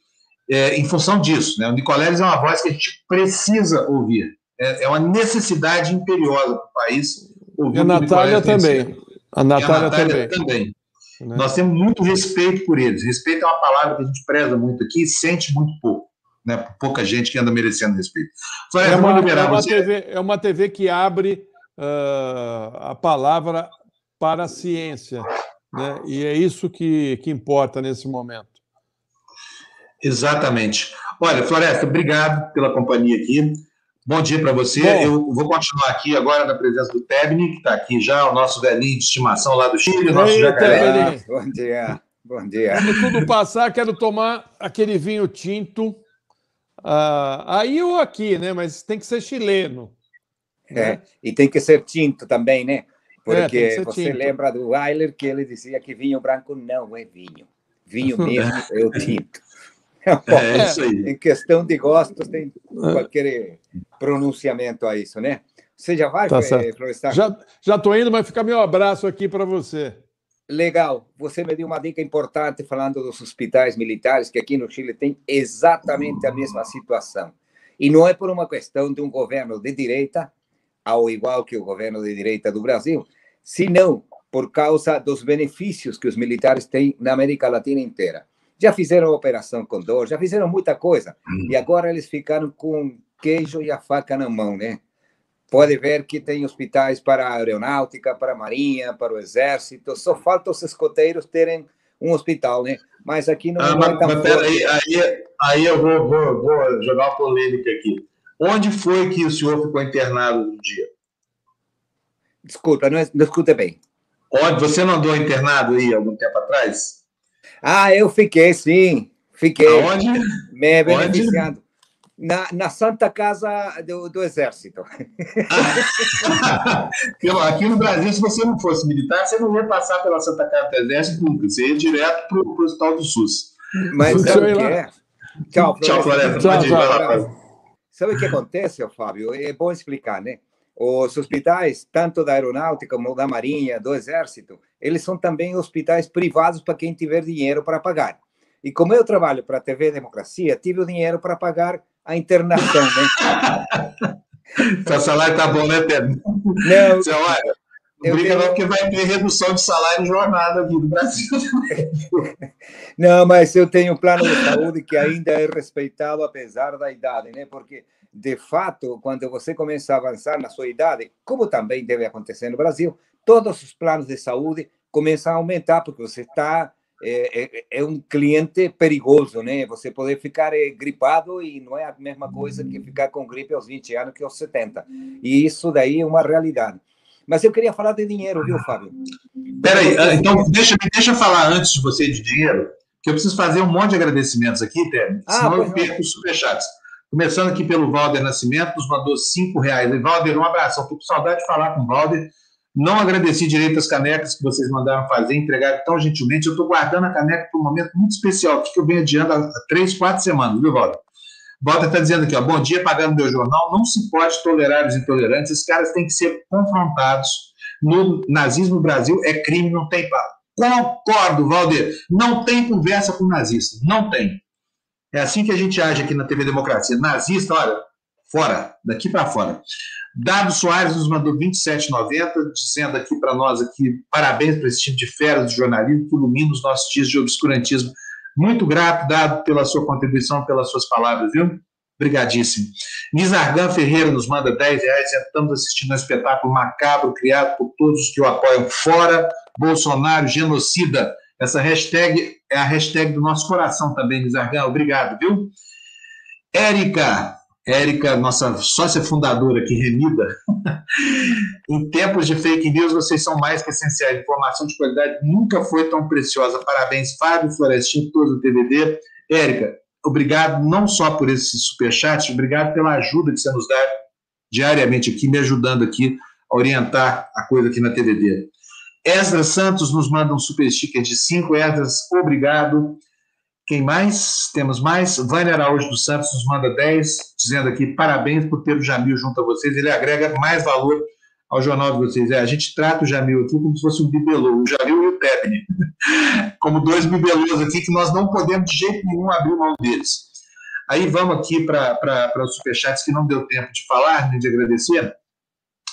é, em função disso. Né? O Nicoleles é uma voz que a gente precisa ouvir. É, é uma necessidade imperiosa para o país ouvir e a Natália também. A Natália, a Natália também. também. Né? Nós temos muito respeito por eles. Respeito é uma palavra que a gente preza muito aqui e sente muito pouco. Né, pouca gente que anda merecendo respeito. é, uma, é, uma TV, é uma TV que abre uh, a palavra para a ciência. Né? E é isso que, que importa nesse momento. Exatamente. Olha, Floresta, obrigado pela companhia aqui. Bom dia para você. Bom, eu vou continuar aqui agora na presença do Tebni, que está aqui já, o nosso velhinho de estimação lá do Chile, o nosso jacaré. Bom dia, bom dia. Quando tudo passar, quero tomar aquele vinho tinto. Uh, aí ou aqui, né? Mas tem que ser chileno. É, né? e tem que ser tinto também, né? Porque é, você tinto. lembra do Weiler que ele dizia que vinho branco não é vinho. Vinho mesmo é o tinto. É, é isso aí. Em questão de gostos, tem qualquer pronunciamento a isso, né? Você já vai, tá professor? Já, já tô indo, mas fica meu abraço aqui para você. Legal. Você me deu uma dica importante falando dos hospitais militares, que aqui no Chile tem exatamente a mesma situação. E não é por uma questão de um governo de direita ao igual que o governo de direita do Brasil, senão por causa dos benefícios que os militares têm na América Latina inteira. Já fizeram operação Condor, já fizeram muita coisa, hum. e agora eles ficaram com queijo e a faca na mão, né? Pode ver que tem hospitais para a aeronáutica, para a marinha, para o exército, só falta os escoteiros terem um hospital, né? Mas aqui não ah, é mas, mas peraí, aí, aí eu vou, vou, vou jogar uma polêmica aqui. Onde foi que o senhor ficou internado no dia? Desculpa, não, não escutei bem. Onde? Você não andou internado aí algum tempo atrás? Ah, eu fiquei, sim. Fiquei. Onde? Me beneficiando. Na, na Santa Casa do, do Exército. Aqui no Brasil, se você não fosse militar, você não ia passar pela Santa Casa do Exército nunca. Você ia direto para o Hospital do SUS. Mas sabe o que é? Tchau, Tchau, Floresta. Tchau, tchau. Sabe o que acontece, Fábio? É bom explicar, né? Os hospitais, tanto da aeronáutica como da marinha, do exército, eles são também hospitais privados para quem tiver dinheiro para pagar. E como eu trabalho para a TV Democracia, tive o dinheiro para pagar a internação, né? Seu salário tá bom, né, Pedro? Não. Seu, olha, eu briga tenho... não, porque vai ter redução de salário e jornada aqui no Brasil Não, mas eu tenho um plano de saúde que ainda é respeitado apesar da idade, né? Porque, de fato, quando você começa a avançar na sua idade, como também deve acontecer no Brasil, todos os planos de saúde começam a aumentar, porque você está é, é, é, um cliente perigoso, né? Você poder ficar é, gripado e não é a mesma coisa que ficar com gripe aos 20 anos que aos 70. E isso daí é uma realidade. Mas eu queria falar de dinheiro, viu, Fábio? Peraí, ah, então deixa, deixa eu falar antes de você de dinheiro, que eu preciso fazer um monte de agradecimentos aqui, Término, ah, senão eu perco os superchats. Começando aqui pelo Valder Nascimento, nos mandou cinco reais. E, Valder, um abração. Estou com saudade de falar com o Valder. Não agradeci direito as canecas que vocês mandaram fazer, entregaram tão gentilmente. Eu estou guardando a caneca para um momento muito especial, que eu venho adiando há três, quatro semanas, viu, Walter? Walter está dizendo aqui, ó, bom dia, pagando meu jornal. Não se pode tolerar os intolerantes, esses caras têm que ser confrontados. No nazismo no Brasil é crime, não tem papo. Concordo, Valdir. Não tem conversa com nazista. Não tem. É assim que a gente age aqui na TV Democracia. Nazista, olha, fora, daqui para fora. Dado Soares nos mandou 27,90, dizendo aqui para nós aqui, parabéns para esse time de feras de jornalismo que ilumina os nossos dias de obscurantismo. Muito grato, Dado, pela sua contribuição, pelas suas palavras, viu? Obrigadíssimo. Nizargan Ferreira nos manda 10 reais. Estamos assistindo um espetáculo macabro criado por todos os que o apoiam. Fora Bolsonaro, genocida. Essa hashtag é a hashtag do nosso coração também, Nizargan. Obrigado, viu? Érica, Érica, nossa sócia fundadora aqui, remida. em tempos de fake news, vocês são mais que essenciais. Informação de qualidade nunca foi tão preciosa. Parabéns, Fábio Florestinho, todo o TVD. Érica, obrigado não só por esse superchat, obrigado pela ajuda que você nos dá diariamente aqui, me ajudando aqui a orientar a coisa aqui na TVD. Esdras Santos nos manda um super sticker de 5. Esdras, obrigado. Quem mais? Temos mais. Vânia Araújo dos Santos nos manda 10, dizendo aqui: parabéns por ter o Jamil junto a vocês. Ele agrega mais valor ao jornal de vocês. É, a gente trata o Jamil aqui como se fosse um bibelô, o Jamil e o Tebni, como dois bibelôs aqui que nós não podemos de jeito nenhum abrir mão deles. Aí vamos aqui para os superchats que não deu tempo de falar, nem de agradecer.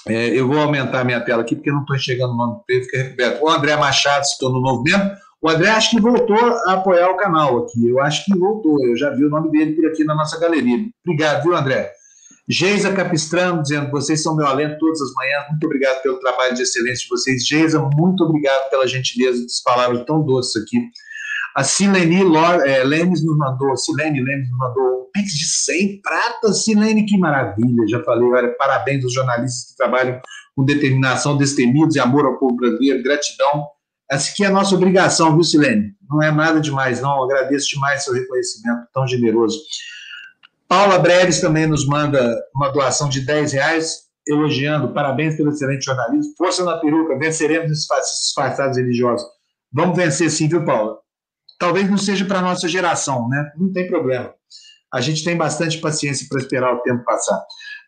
É, eu vou aumentar minha tela aqui porque não estou enxergando o nome dele, fica recoberto. O André Machado se tornou novo membro. O André acho que voltou a apoiar o canal aqui. Eu acho que voltou. Eu já vi o nome dele por aqui na nossa galeria. Obrigado, viu, André? Geisa Capistrano dizendo: vocês são meu alento todas as manhãs. Muito obrigado pelo trabalho de excelência de vocês. Geisa, muito obrigado pela gentileza das palavras tão doces aqui. A Silene é, Lemes nos mandou, Silene Lemes nos mandou um pix de 100 pratas. Silene, que maravilha. Já falei, olha, parabéns aos jornalistas que trabalham com determinação, destemidos e amor ao povo brasileiro. Gratidão essa aqui é a nossa obrigação, viu, Silene? Não é nada demais, não. agradeço demais seu reconhecimento tão generoso. Paula Breves também nos manda uma doação de 10 reais, elogiando, parabéns pelo excelente jornalismo. Força na peruca, venceremos esses disfarçados religiosos. Vamos vencer sim, viu, Paula? Talvez não seja para a nossa geração, né? Não tem problema. A gente tem bastante paciência para esperar o tempo passar.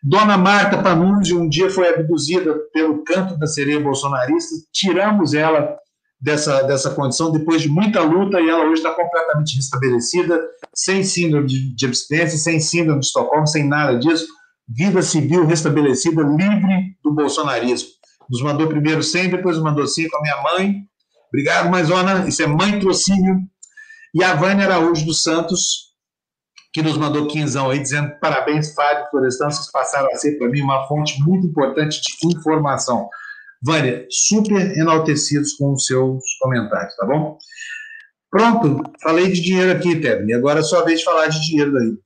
Dona Marta Panunzi um dia foi abduzida pelo canto da sereia bolsonarista, tiramos ela dessa, dessa condição depois de muita luta e ela hoje está completamente restabelecida, sem síndrome de, de abstinência, sem síndrome de Estocolmo, sem nada disso. Vida civil restabelecida, livre do bolsonarismo. Nos mandou primeiro 100, depois mandou 5 a minha mãe. Obrigado, Maisona. Isso é mãe trocínio. E a Vânia Araújo dos Santos, que nos mandou quinzão aí, dizendo parabéns, Fábio Florestão, vocês passaram a ser para mim uma fonte muito importante de informação. Vânia, super enaltecidos com os seus comentários, tá bom? Pronto, falei de dinheiro aqui, Tebni. Agora é sua vez de falar de dinheiro daí.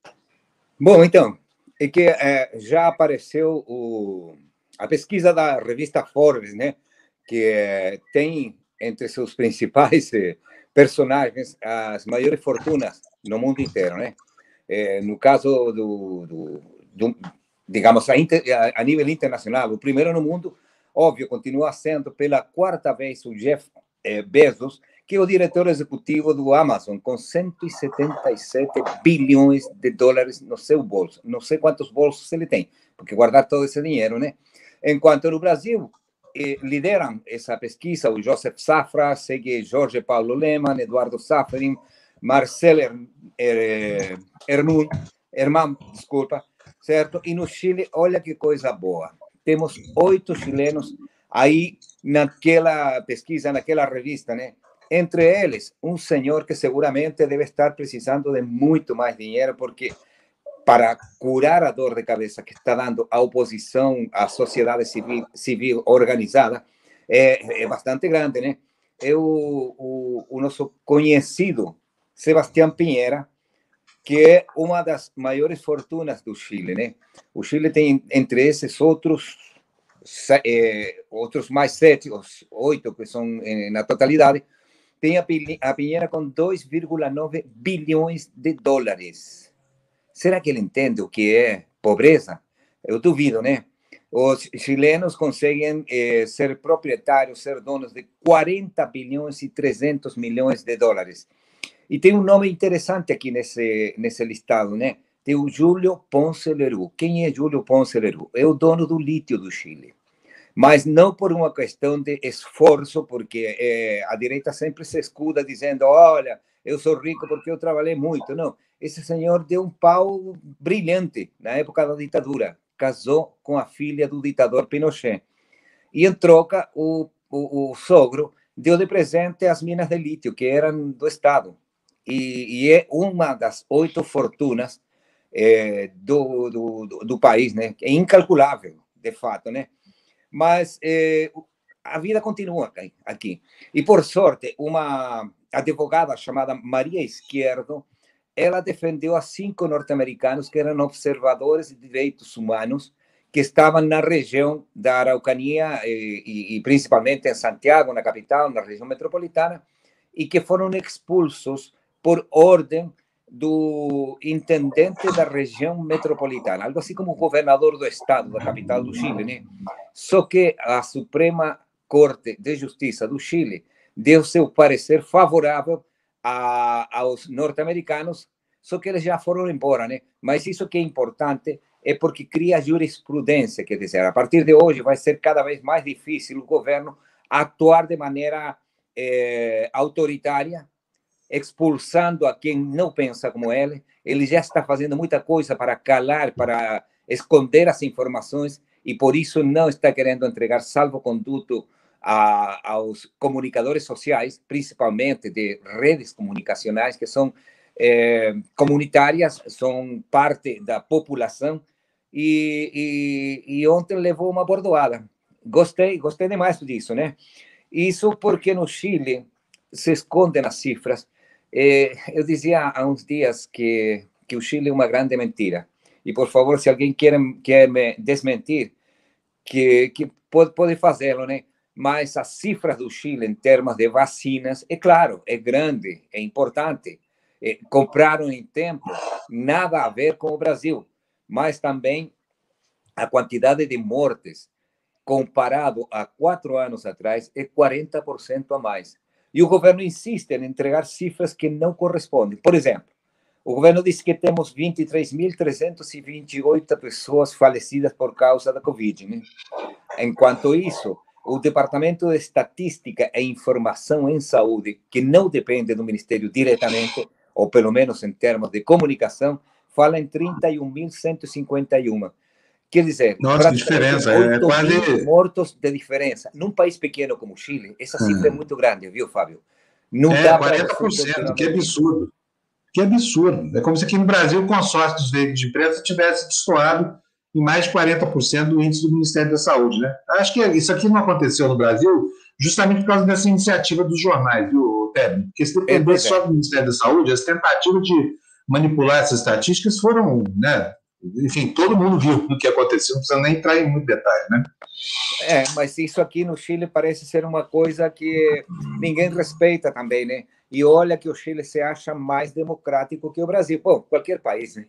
Bom, então, é que é, já apareceu o, a pesquisa da revista Forbes, né? Que é, tem entre seus principais é, personagens as maiores fortunas no mundo inteiro, né? É, no caso do, do, do digamos, a, inter, a, a nível internacional, o primeiro no mundo Óbvio, continua sendo pela quarta vez o Jeff eh, Bezos, que é o diretor executivo do Amazon, com 177 bilhões de dólares no seu bolso. Não sei quantos bolsos ele tem, porque guardar todo esse dinheiro, né? Enquanto no Brasil, eh, lideram essa pesquisa o Joseph Safra, segue Jorge Paulo Leman, Eduardo Safrin, Marcel er, er, Hernun, desculpa, certo? E no Chile, olha que coisa boa temos oito chilenos aí naquela pesquisa, naquela revista, né? Entre eles, um senhor que seguramente deve estar precisando de muito mais dinheiro, porque para curar a dor de cabeça que está dando a oposição à sociedade civil, civil organizada, é, é bastante grande, né? É o, o, nosso conhecido Sebastião Pinheira, que é uma das maiores fortunas do Chile, né? O Chile tem, entre esses outros é, outros mais sete, os oito que são é, na totalidade, tem a, a Pinheira com 2,9 bilhões de dólares. Será que ele entende o que é pobreza? Eu duvido, né? Os chilenos conseguem eh, ser proprietários, ser donos de 40 bilhões e 300 milhões de dólares. E tem um nome interessante aqui nesse, nesse listado, né? Tem o Júlio Ponce Leroux. Quem é Júlio Ponce Leroux? É o dono do lítio do Chile. Mas não por uma questão de esforço, porque eh, a direita sempre se escuda dizendo: olha, eu sou rico porque eu trabalhei muito. Não, esse senhor deu um pau brilhante na época da ditadura casou com a filha do ditador Pinochet. E, em troca, o, o, o sogro deu de presente as minas de lítio, que eram do Estado. E, e é uma das oito fortunas é, do, do, do, país, né? É incalculável, de fato, né? Mas é, a vida continua aqui. E, por sorte, uma advogada chamada Maria Esquerdo ela defendeu a cinco norte-americanos que eram observadores de direitos humanos que estavam na região da Araucania e, e, e, principalmente em Santiago, na capital, na região metropolitana, e que foram expulsos por ordem do intendente da região metropolitana, algo assim como o governador do estado, da capital do Chile, né? Só que a Suprema Corte de Justiça do Chile deu seu parecer favorável a, aos norte-americanos, só que eles já foram embora, né? Mas isso que é importante é porque cria jurisprudência, quer dizer, a partir de hoje vai ser cada vez mais difícil o governo atuar de maneira eh, autoritária, expulsando a quem não pensa como ele. Ele já está fazendo muita coisa para calar, para esconder as informações e por isso não está querendo entregar salvo-conduto aos comunicadores sociais, principalmente de redes comunicacionais, que são é, comunitárias, são parte da população, e, e, e, ontem levou uma bordoada. Gostei, gostei demais disso, né? Isso porque no Chile se escondem as cifras. É, eu dizia há uns dias que, que o Chile é uma grande mentira. E, por favor, se alguém quer, quer me desmentir, que, que pode, pode fazê-lo, né? mas as cifras do Chile em termos de vacinas, é claro, é grande, é importante. É, compraram em tempo, nada a ver com o Brasil, mas também a quantidade de mortes comparado a quatro anos atrás é 40% a mais. E o governo insiste em entregar cifras que não correspondem. Por exemplo, o governo diz que temos 23.328 pessoas falecidas por causa da Covid. Né? Enquanto isso, o Departamento de Estatística e Informação em Saúde, que não depende do Ministério diretamente, ou pelo menos em termos de comunicação, fala em 31.151. Quer dizer, Nossa, diferença, é quase... mortos de diferença. Num país pequeno como o Chile, essa cifra é hum. é muito grande, viu, Fábio? Não é, dá 40%, que absurdo. Que absurdo. É como se aqui no Brasil o consórcio dos veículos de imprensa tivesse destoado em mais de 40% do índice do Ministério da Saúde. Né? Acho que isso aqui não aconteceu no Brasil justamente por causa dessa iniciativa dos jornais, viu, Tébio? Porque se dependesse é só do Ministério da Saúde, as tentativas de manipular essas estatísticas foram, né? Enfim, todo mundo viu o que aconteceu, não precisa nem entrar em muito detalhe, né? É, mas isso aqui no Chile parece ser uma coisa que ninguém respeita também, né? E olha que o Chile se acha mais democrático que o Brasil. Bom, qualquer país, né?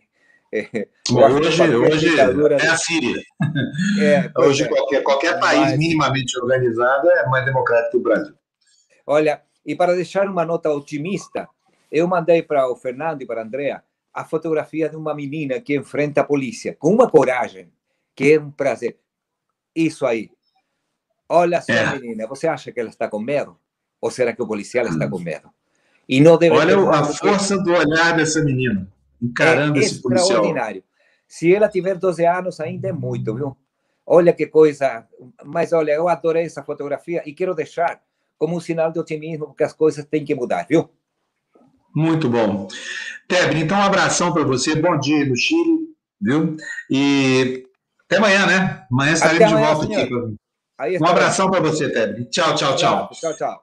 É, hoje, hoje é a Síria. É, hoje, é. qualquer, qualquer país Mas... minimamente organizado é mais democrático que o Brasil. Olha, e para deixar uma nota otimista, eu mandei para o Fernando e para a Andrea a fotografia de uma menina que enfrenta a polícia com uma coragem, que é um prazer. Isso aí. Olha só, é. menina, você acha que ela está com medo? Ou será que o policial está hum. com medo? E não deve Olha a força do olhar dessa menina encarando é esse policial. extraordinário. Se ela tiver 12 anos, ainda é muito, viu? Olha que coisa. Mas olha, eu adorei essa fotografia e quero deixar como um sinal de otimismo, porque as coisas têm que mudar, viu? Muito bom. Tebre, então um abração para você. Bom dia no Chile, viu? E até amanhã, né? Amanhã estaremos de volta senhor. aqui. Um abração para você, Tebre. Tchau, tchau, tchau. Tchau, tchau.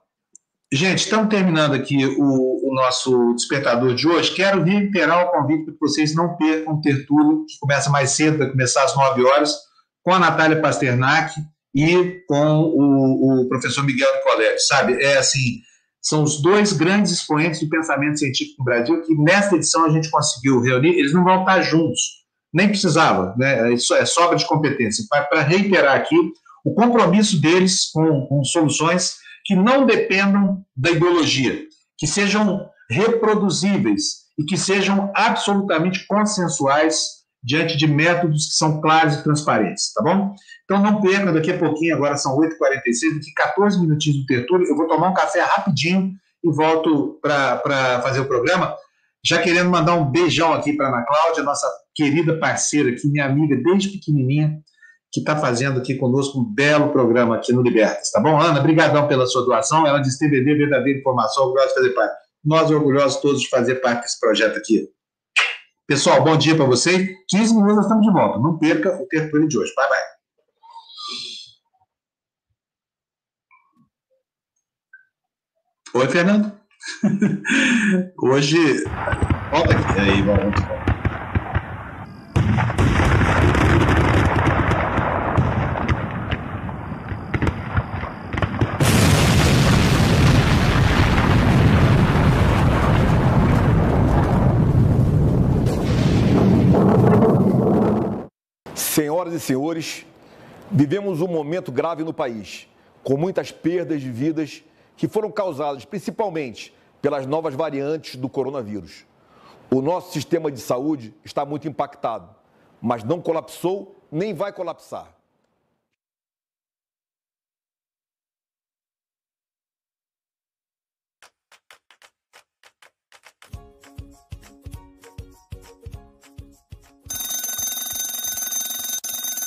Gente, estamos terminando aqui o, o, nosso despertador de hoje. Quero reiterar o convite para que vocês não percam o Tertúlio, que começa mais cedo, vai começar às 9 horas, com a Natália Pasternak e com o, o professor Miguel Nicoletti, sabe? É assim, são os dois grandes expoentes do pensamento científico no Brasil que nesta edição a gente conseguiu reunir. Eles não vão estar juntos, nem precisava, né? Isso é sobra de competência. Para reiterar aqui o compromisso deles com, com soluções que não dependam da ideologia, que sejam reproduzíveis e que sejam absolutamente consensuais diante de métodos que são claros e transparentes, tá bom? Então não perca, daqui a pouquinho, agora são 8h46, daqui 14 minutinhos do tertúlio, eu vou tomar um café rapidinho e volto para fazer o programa. Já querendo mandar um beijão aqui para Ana Cláudia, nossa querida parceira aqui, minha amiga desde pequenininha, que está fazendo aqui conosco um belo programa aqui no Libertas, tá bom? Ana, brigadão pela sua doação, ela diz TVD, verdadeira informação, orgulhoso de fazer parte. Nós orgulhosos todos de fazer parte desse projeto aqui. Pessoal, bom dia para vocês. 15 minutos estamos de volta. Não perca o tertúlio de hoje. Bye, bye. Oi, Fernando. Hoje. Volta aqui. Aí, vamos. Senhoras e senhores, vivemos um momento grave no país, com muitas perdas de vidas que foram causadas principalmente pelas novas variantes do coronavírus. O nosso sistema de saúde está muito impactado, mas não colapsou nem vai colapsar.